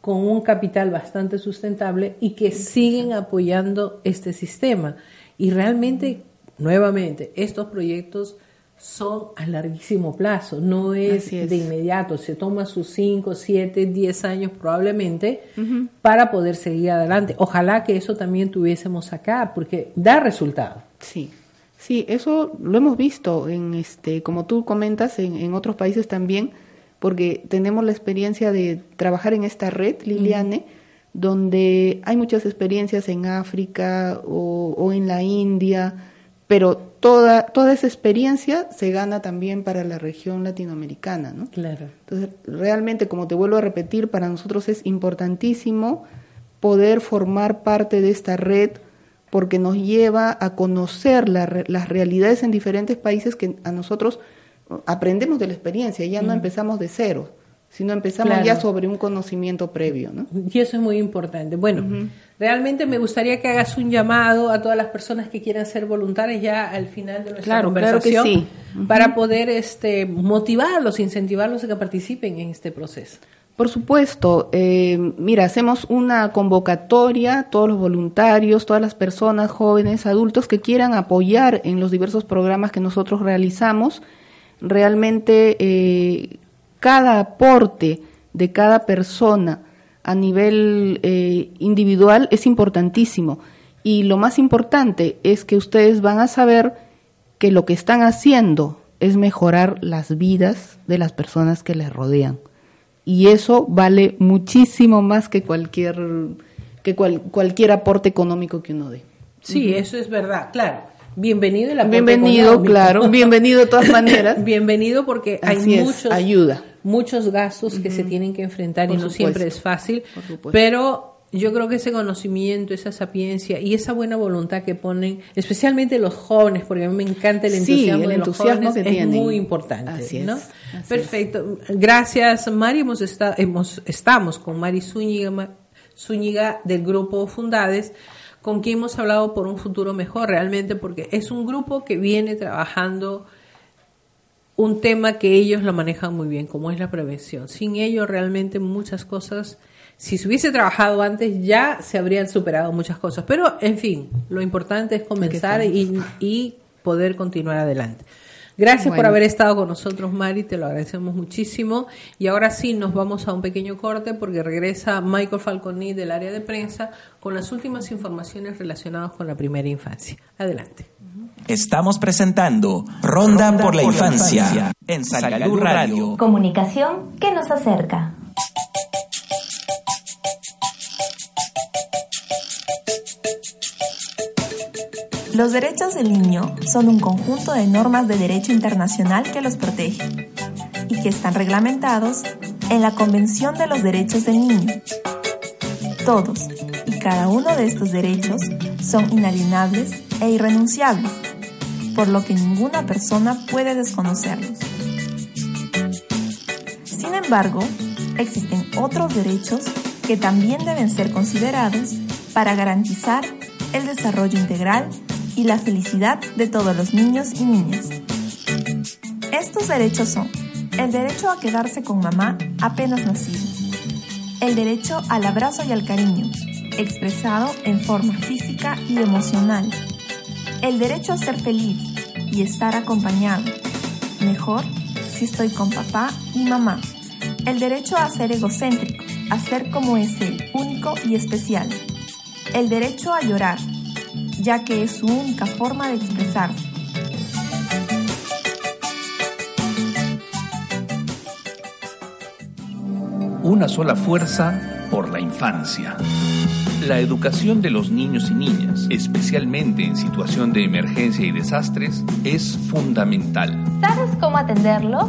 con un capital bastante sustentable y que siguen apoyando este sistema. Y realmente, nuevamente, estos proyectos son a larguísimo plazo, no es, de inmediato, se toma sus 5, 7, 10 años probablemente para poder seguir adelante. Ojalá que eso también tuviésemos acá, porque da resultado. Sí, sí, eso lo hemos visto en este, como tú comentas, en, en otros países también, porque tenemos la experiencia de trabajar en esta red, Liliane, donde hay muchas experiencias en África o, o en la India, pero toda, toda esa experiencia se gana también para la región latinoamericana, ¿no? Claro. Entonces, realmente, como te vuelvo a repetir, para nosotros es importantísimo poder formar parte de esta red porque nos lleva a conocer la las realidades en diferentes países que a nosotros uh, aprendemos de la experiencia, ya no empezamos de cero, sino empezamos Claro. ya sobre un conocimiento previo, ¿no? Y eso es muy importante. Bueno, realmente me gustaría que hagas un llamado a todas las personas que quieran ser voluntarias ya al final de nuestra Claro, claro que conversación sí. para poder este, motivarlos, incentivarlos a que participen en este proceso. Por supuesto, eh, mira, hacemos una convocatoria, todos los voluntarios, todas las personas, jóvenes, adultos que quieran apoyar en los diversos programas que nosotros realizamos. Realmente eh, cada aporte de cada persona a nivel eh, individual es importantísimo. Y lo más importante es que ustedes van a saber que lo que están haciendo es mejorar las vidas de las personas que les rodean y eso vale muchísimo más que cualquier que cual- cualquier aporte económico que uno dé. Sí, eso es verdad, claro. Bienvenido el Bienvenido, económico. claro, bienvenido de todas [laughs] maneras. Bienvenido porque hay es, muchos ayuda. muchos gastos que se tienen que enfrentar Por y no supuesto. siempre es fácil, Por supuesto. pero yo creo que ese conocimiento, esa sapiencia y esa buena voluntad que ponen, especialmente los jóvenes, porque a mí me encanta el Sí, entusiasmo el de los jóvenes, que es tienen. muy importante, Así es, ¿no? es. Perfecto. Gracias, Mari. Hemos estado, hemos, estamos con Mari Zúñiga, Ma- Zúñiga del grupo Fundades, con quien hemos hablado por un futuro mejor realmente, porque es un grupo que viene trabajando un tema que ellos lo manejan muy bien, como es la prevención. Sin ello, realmente muchas cosas, si se hubiese trabajado antes, ya se habrían superado muchas cosas. Pero, en fin, lo importante es comenzar y, y poder continuar adelante. Gracias por haber estado con nosotros, Mari, te lo agradecemos muchísimo. Y ahora sí, nos vamos a un pequeño corte porque regresa Michael Falconi del área de prensa con las últimas informaciones relacionadas con la primera infancia. Adelante. Estamos presentando Ronda por la Infancia en Salgalú Radio. Comunicación que nos acerca. Los derechos del niño son un conjunto de normas de derecho internacional que los protege y que están reglamentados en la Convención de los Derechos del Niño. Todos y cada uno de estos derechos son inalienables e irrenunciables, por lo que ninguna persona puede desconocerlos. Sin embargo, existen otros derechos que también deben ser considerados para garantizar el desarrollo integral y la felicidad de todos los niños y niñas. Estos derechos son el derecho a quedarse con mamá apenas nacido, el derecho al abrazo y al cariño, expresado en forma física y emocional, el derecho a ser feliz y estar acompañado, mejor si estoy con papá y mamá, el derecho a ser egocéntrico, a ser como es él, único y especial, el derecho a llorar, ya que es su única forma de expresarse. Una sola fuerza por la infancia. La educación de los niños y niñas, especialmente en situación de emergencia y desastres, es fundamental. ¿Sabes cómo atenderlos?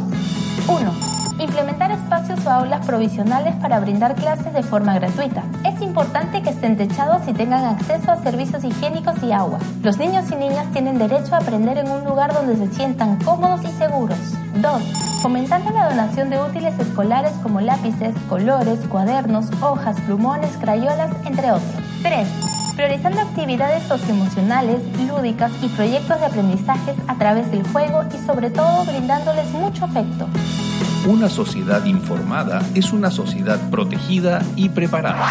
1 Implementar espacios o aulas provisionales para brindar clases de forma gratuita. Importante que estén techados y tengan acceso a servicios higiénicos y agua. Los niños y niñas tienen derecho a aprender en un lugar donde se sientan cómodos y seguros. 2. Fomentando la donación de útiles escolares como lápices, colores, cuadernos, hojas, plumones, crayolas, entre otros. 3 priorizando actividades socioemocionales, lúdicas y proyectos de aprendizajes a través del juego y sobre todo brindándoles mucho afecto. Una sociedad informada es una sociedad protegida y preparada.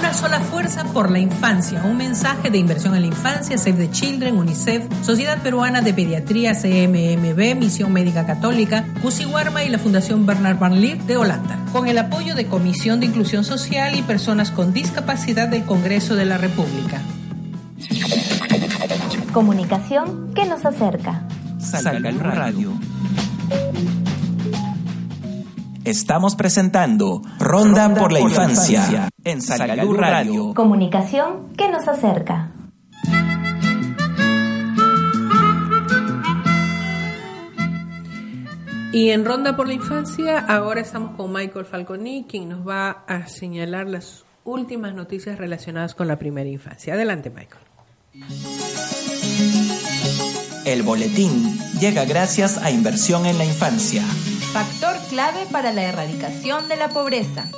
Una sola fuerza por la infancia. Un mensaje de inversión en la infancia, Save the Children, UNICEF, Sociedad Peruana de Pediatría, CMMB, Misión Médica Católica, Warma y la Fundación Bernard Van Leer de Holanda. Con el apoyo de Comisión de Inclusión Social y Personas con Discapacidad del Congreso de la República. Comunicación que nos acerca. Salga Radio. Estamos presentando Ronda, por, la, infancia, en Salgalú Radio. Comunicación que nos acerca. Y en Ronda por la Infancia, ahora estamos con Michael Falconi, quien nos va a señalar las últimas noticias relacionadas con la primera infancia. Adelante, Michael. El boletín llega gracias a Inversión en la Infancia factor clave para la erradicación de la pobreza.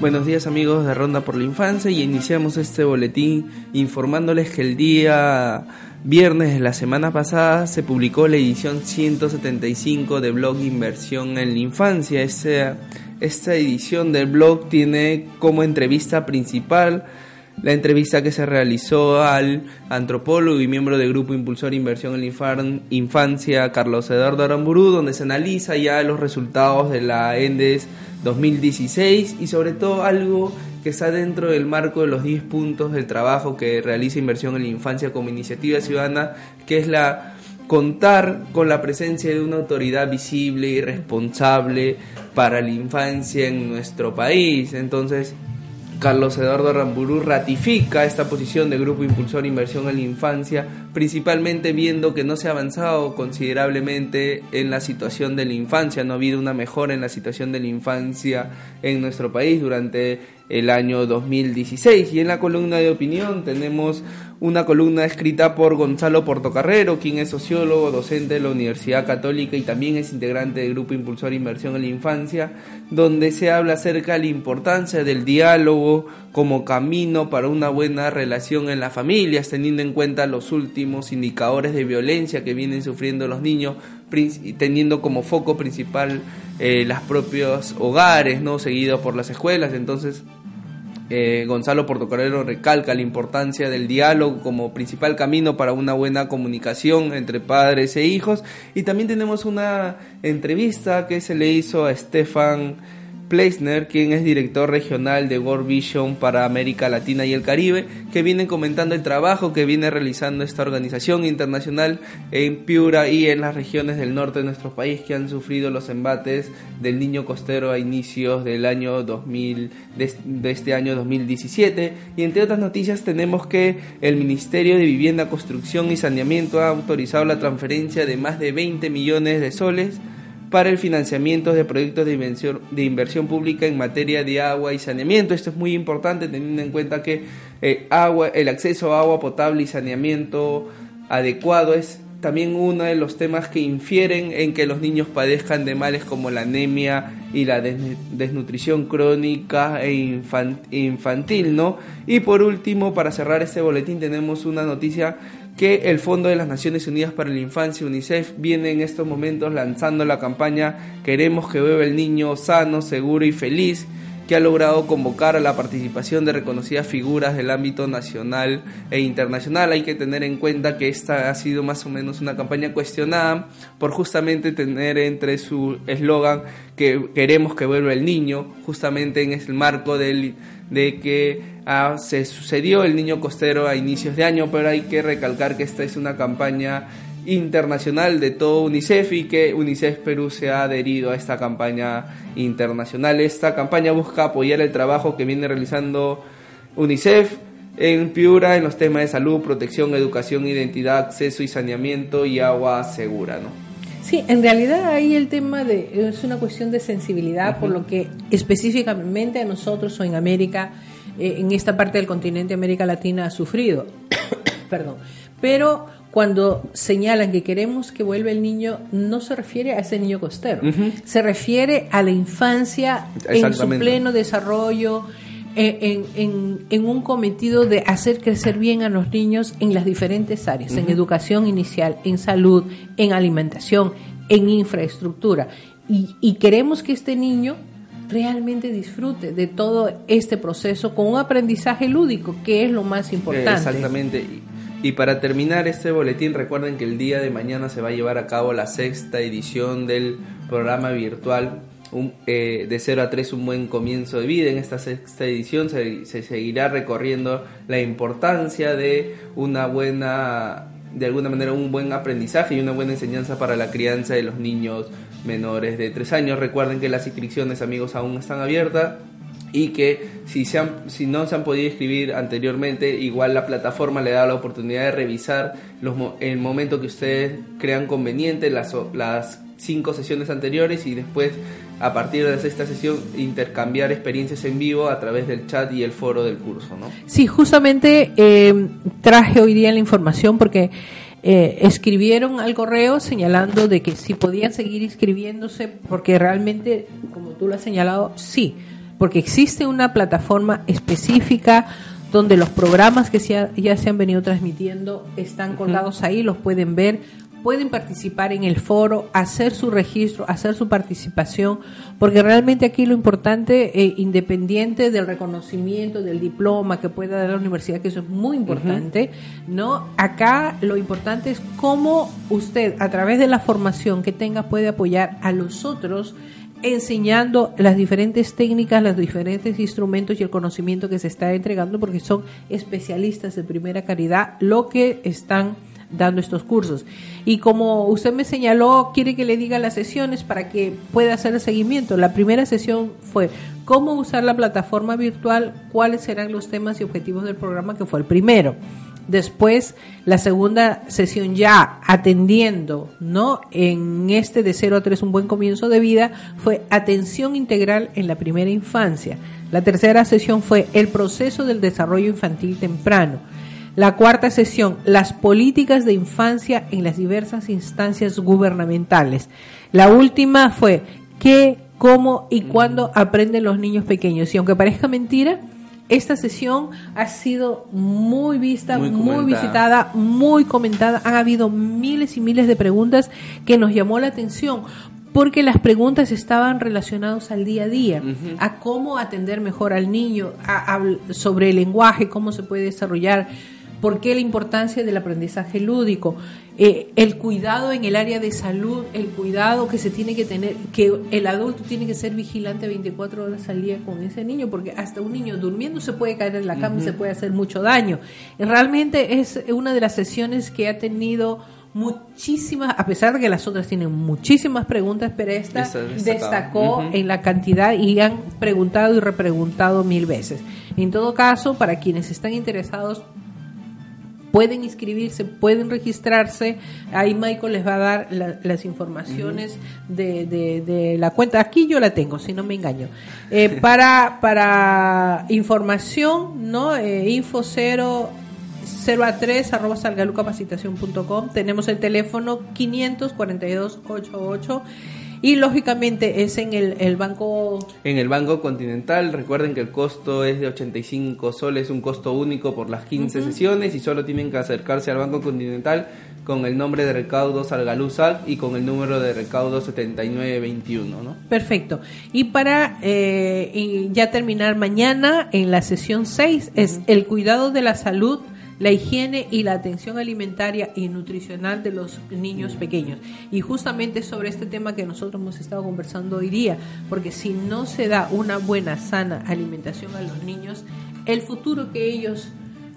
Buenos días amigos de Ronda por la Infancia y iniciamos este boletín informándoles que el día viernes de la semana pasada se publicó la edición 175 de blog Inversión en la Infancia. Este esta edición del blog tiene como entrevista principal la entrevista que se realizó al antropólogo y miembro del Grupo Impulsor Inversión en la Infancia, Carlos Eduardo Aramburú, donde se analiza ya los resultados de la ENDES 2016 y sobre todo algo que está dentro del marco de los 10 puntos del trabajo que realiza Inversión en la Infancia como iniciativa ciudadana, que es la contar con la presencia de una autoridad visible y responsable para la infancia en nuestro país. Entonces, Carlos Eduardo Ramburú ratifica esta posición de Grupo Impulsor Inversión en la Infancia, principalmente viendo que no se ha avanzado considerablemente en la situación de la infancia, no ha habido una mejora en la situación de la infancia en nuestro país durante el año 2016. Y en la columna de opinión tenemos una columna escrita por Gonzalo Portocarrero, quien es sociólogo, docente de la Universidad Católica y también es integrante del Grupo Impulsor Inversión en la Infancia, donde se habla acerca de la importancia del diálogo como camino para una buena relación en las familias, teniendo en cuenta los últimos indicadores de violencia que vienen sufriendo los niños, teniendo como foco principal eh, los propios hogares, ¿no? seguidos por las escuelas. Entonces, eh, Gonzalo Portocarrero recalca la importancia del diálogo como principal camino para una buena comunicación entre padres e hijos. Y también tenemos una entrevista que se le hizo a Estefan Pleisner, quien es director regional de World Vision para América Latina y el Caribe, que viene comentando el trabajo que viene realizando esta organización internacional en Piura y en las regiones del norte de nuestro país que han sufrido los embates del niño costero a inicios del año 2000, de, de este año 2017. Y entre otras noticias tenemos que el Ministerio de Vivienda, Construcción y Saneamiento ha autorizado la transferencia de más de 20 millones de soles para el financiamiento de proyectos de inversión, de inversión pública en materia de agua y saneamiento. Esto es muy importante teniendo en cuenta que eh, agua, el acceso a agua potable y saneamiento adecuado es también uno de los temas que infieren en que los niños padezcan de males como la anemia y la desnutrición crónica e infantil, ¿no? Y por último, para cerrar este boletín tenemos una noticia que el Fondo de las Naciones Unidas para la Infancia, UNICEF, viene en estos momentos lanzando la campaña Queremos que beba el niño sano, seguro y feliz, que ha logrado convocar a la participación de reconocidas figuras del ámbito nacional e internacional. Hay que tener en cuenta que esta ha sido más o menos una campaña cuestionada por justamente tener entre su eslogan que queremos que vuelva el niño, justamente en el marco del de que ah, se sucedió el niño costero a inicios de año, pero hay que recalcar que esta es una campaña internacional de todo UNICEF y que UNICEF Perú se ha adherido a esta campaña internacional. Esta campaña busca apoyar el trabajo que viene realizando UNICEF en Piura en los temas de salud, protección, educación, identidad, acceso y saneamiento y agua segura, ¿no? Sí, en realidad ahí el tema de es una cuestión de sensibilidad, por lo que específicamente a nosotros o en América, eh, en esta parte del continente América Latina ha sufrido. [coughs] Perdón. Pero cuando señalan que queremos que vuelva el niño, no se refiere a ese niño costero, se refiere a la infancia en su pleno desarrollo, en, en, en, un cometido de hacer crecer bien a los niños en las diferentes áreas, en educación inicial, en salud, en alimentación, en infraestructura. Y, y queremos que este niño realmente disfrute de todo este proceso con un aprendizaje lúdico, que es lo más importante. Exactamente. Y para terminar este boletín, recuerden que el día de mañana se va a llevar a cabo la sexta edición del programa virtual un, eh, de 0 a 3 un buen comienzo de vida. En esta sexta edición se, se, seguirá recorriendo la importancia de una buena, de alguna manera, un buen aprendizaje y una buena enseñanza para la crianza de los niños menores de 3 años. Recuerden que las inscripciones, amigos, aún están abiertas y que si, se han, si no se han podido inscribir anteriormente, igual la plataforma le da la oportunidad de revisar los, el momento que ustedes crean conveniente, las, las cinco sesiones anteriores y después a partir de esta sesión intercambiar experiencias en vivo a través del chat y el foro del curso, ¿no? Sí, justamente eh, traje hoy día la información porque eh, escribieron al correo señalando de que si podían seguir inscribiéndose porque realmente, como tú lo has señalado, sí, porque existe una plataforma específica donde los programas que ya se han venido transmitiendo están colgados ahí, los pueden ver, pueden participar en el foro, hacer su registro, hacer su participación, porque realmente aquí lo importante, eh, independiente del reconocimiento, del diploma que pueda dar la universidad, que eso es muy importante, ¿no? Acá lo importante es cómo usted, a través de la formación que tenga, puede apoyar a los otros enseñando las diferentes técnicas, los diferentes instrumentos y el conocimiento que se está entregando, porque son especialistas de primera calidad lo que están dando estos cursos. Y como usted me señaló, quiere que le diga las sesiones para que pueda hacer el seguimiento. La primera sesión fue cómo usar la plataforma virtual, cuáles serán los temas y objetivos del programa, que fue el primero. Después, la segunda sesión ya atendiendo, ¿no? En este de 0 a 3, un buen comienzo de vida, fue atención integral en la primera infancia. La tercera sesión fue el proceso del desarrollo infantil temprano. La cuarta sesión, las políticas de infancia en las diversas instancias gubernamentales. La última fue qué, cómo y cuándo aprenden los niños pequeños. Y aunque parezca mentira, esta sesión ha sido muy vista, muy, muy, visitada, muy comentada. Han habido miles y miles de preguntas que nos llamó la atención porque las preguntas estaban relacionadas al día a día, a cómo atender mejor al niño, a, sobre el lenguaje, cómo se puede desarrollar ¿Por qué la importancia del aprendizaje lúdico? Eh, el cuidado en el área de salud, el cuidado que se tiene que tener, que el adulto tiene que ser vigilante 24 horas al día con ese niño, porque hasta un niño durmiendo se puede caer en la cama y se puede hacer mucho daño. Realmente es una de las sesiones que ha tenido muchísimas, a pesar de que las otras tienen muchísimas preguntas, pero esta destacó en la cantidad y han preguntado y repreguntado mil veces. En todo caso, para quienes están interesados, pueden inscribirse, pueden registrarse. Ahí Michael les va a dar las informaciones de, de, la cuenta. Aquí yo la tengo, si no me engaño. Eh, para, para información, ¿no? Eh, info cero 0 a 3 arroba salgalucapacitación.com. Tenemos el teléfono 542-88 y lógicamente es en el, el, banco... En el Banco Continental, recuerden que el costo es de 85 soles, un costo único por las 15 sesiones y solo tienen que acercarse al Banco Continental con el nombre de recaudo Salgaluzac y con el número de recaudo 7921. ¿no? Perfecto. Y para eh, ya terminar mañana en la sesión 6 es el cuidado de la salud la higiene y la atención alimentaria y nutricional de los niños pequeños. Y justamente sobre este tema que nosotros hemos estado conversando hoy día, porque si no se da una buena, sana alimentación a los niños, el futuro que ellos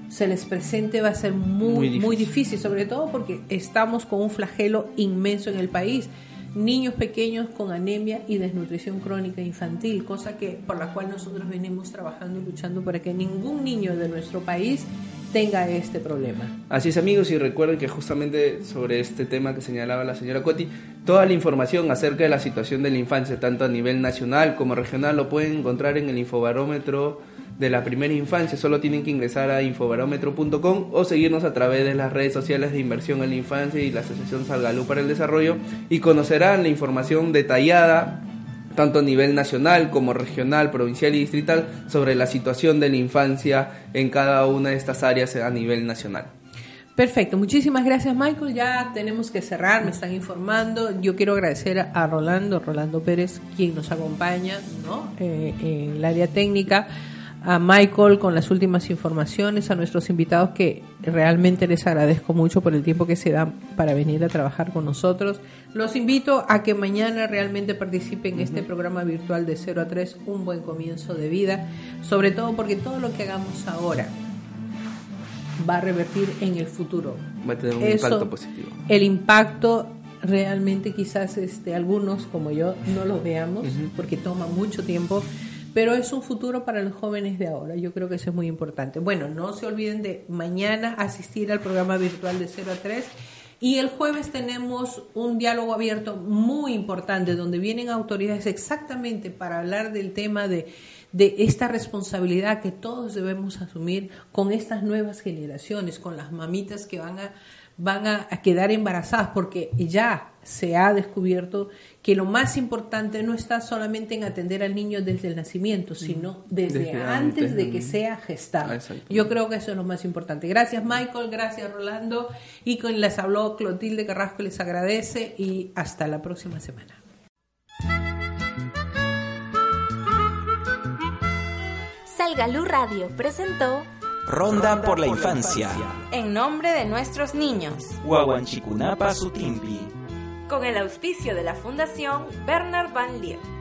se les presente va a ser muy, muy difícil. sobre todo porque estamos con un flagelo inmenso en el país niños pequeños con anemia y desnutrición crónica infantil, cosa que por la cual nosotros venimos trabajando y luchando para que ningún niño de nuestro país tenga este problema. Así es amigos y recuerden que justamente sobre este tema que señalaba la señora Coti, toda la información acerca de la situación de la infancia, tanto a nivel nacional como regional, lo pueden encontrar en el infobarómetro de la primera infancia. Solo tienen que ingresar a infobarómetro.com o seguirnos a través de las redes sociales de inversión en la infancia y la Asociación Salgalú para el Desarrollo y conocerán la información detallada tanto a nivel nacional como regional, provincial y distrital, sobre la situación de la infancia en cada una de estas áreas a nivel nacional. Perfecto, muchísimas gracias Michael. Ya tenemos que cerrar, me están informando. Yo quiero agradecer a Rolando, Rolando Pérez, quien nos acompaña. Eh, en el área técnica a Michael con las últimas informaciones, a nuestros invitados que realmente les agradezco mucho por el tiempo que se dan para venir a trabajar con nosotros. Los invito a que mañana realmente participen en este programa virtual de 0 a 3, un buen comienzo de vida, sobre todo porque todo lo que hagamos ahora va a revertir en el futuro. Va a tener un impacto positivo. El impacto realmente quizás este, algunos como yo no lo veamos porque toma mucho tiempo pero es un futuro para los jóvenes de ahora. Yo creo que eso es muy importante. Bueno, no se olviden de mañana asistir al programa virtual de 0 a 3. Y el jueves tenemos un diálogo abierto muy importante donde vienen autoridades exactamente para hablar del tema de, de esta responsabilidad que todos debemos asumir con estas nuevas generaciones, con las mamitas que van a, van a quedar embarazadas, porque ya se ha descubierto que lo más importante no está solamente en atender al niño desde el nacimiento, sino desde, antes, de que sea gestado. Yo creo que eso es lo más importante. Gracias Michael, gracias Rolando y con les habló Clotilde Carrasco, les agradece y hasta la próxima semana. Salgalú Radio presentó Ronda por la Infancia. En nombre de nuestros niños. Huahuanchicunapa Sutimpi con el auspicio de la Fundación Bernard Van Leer.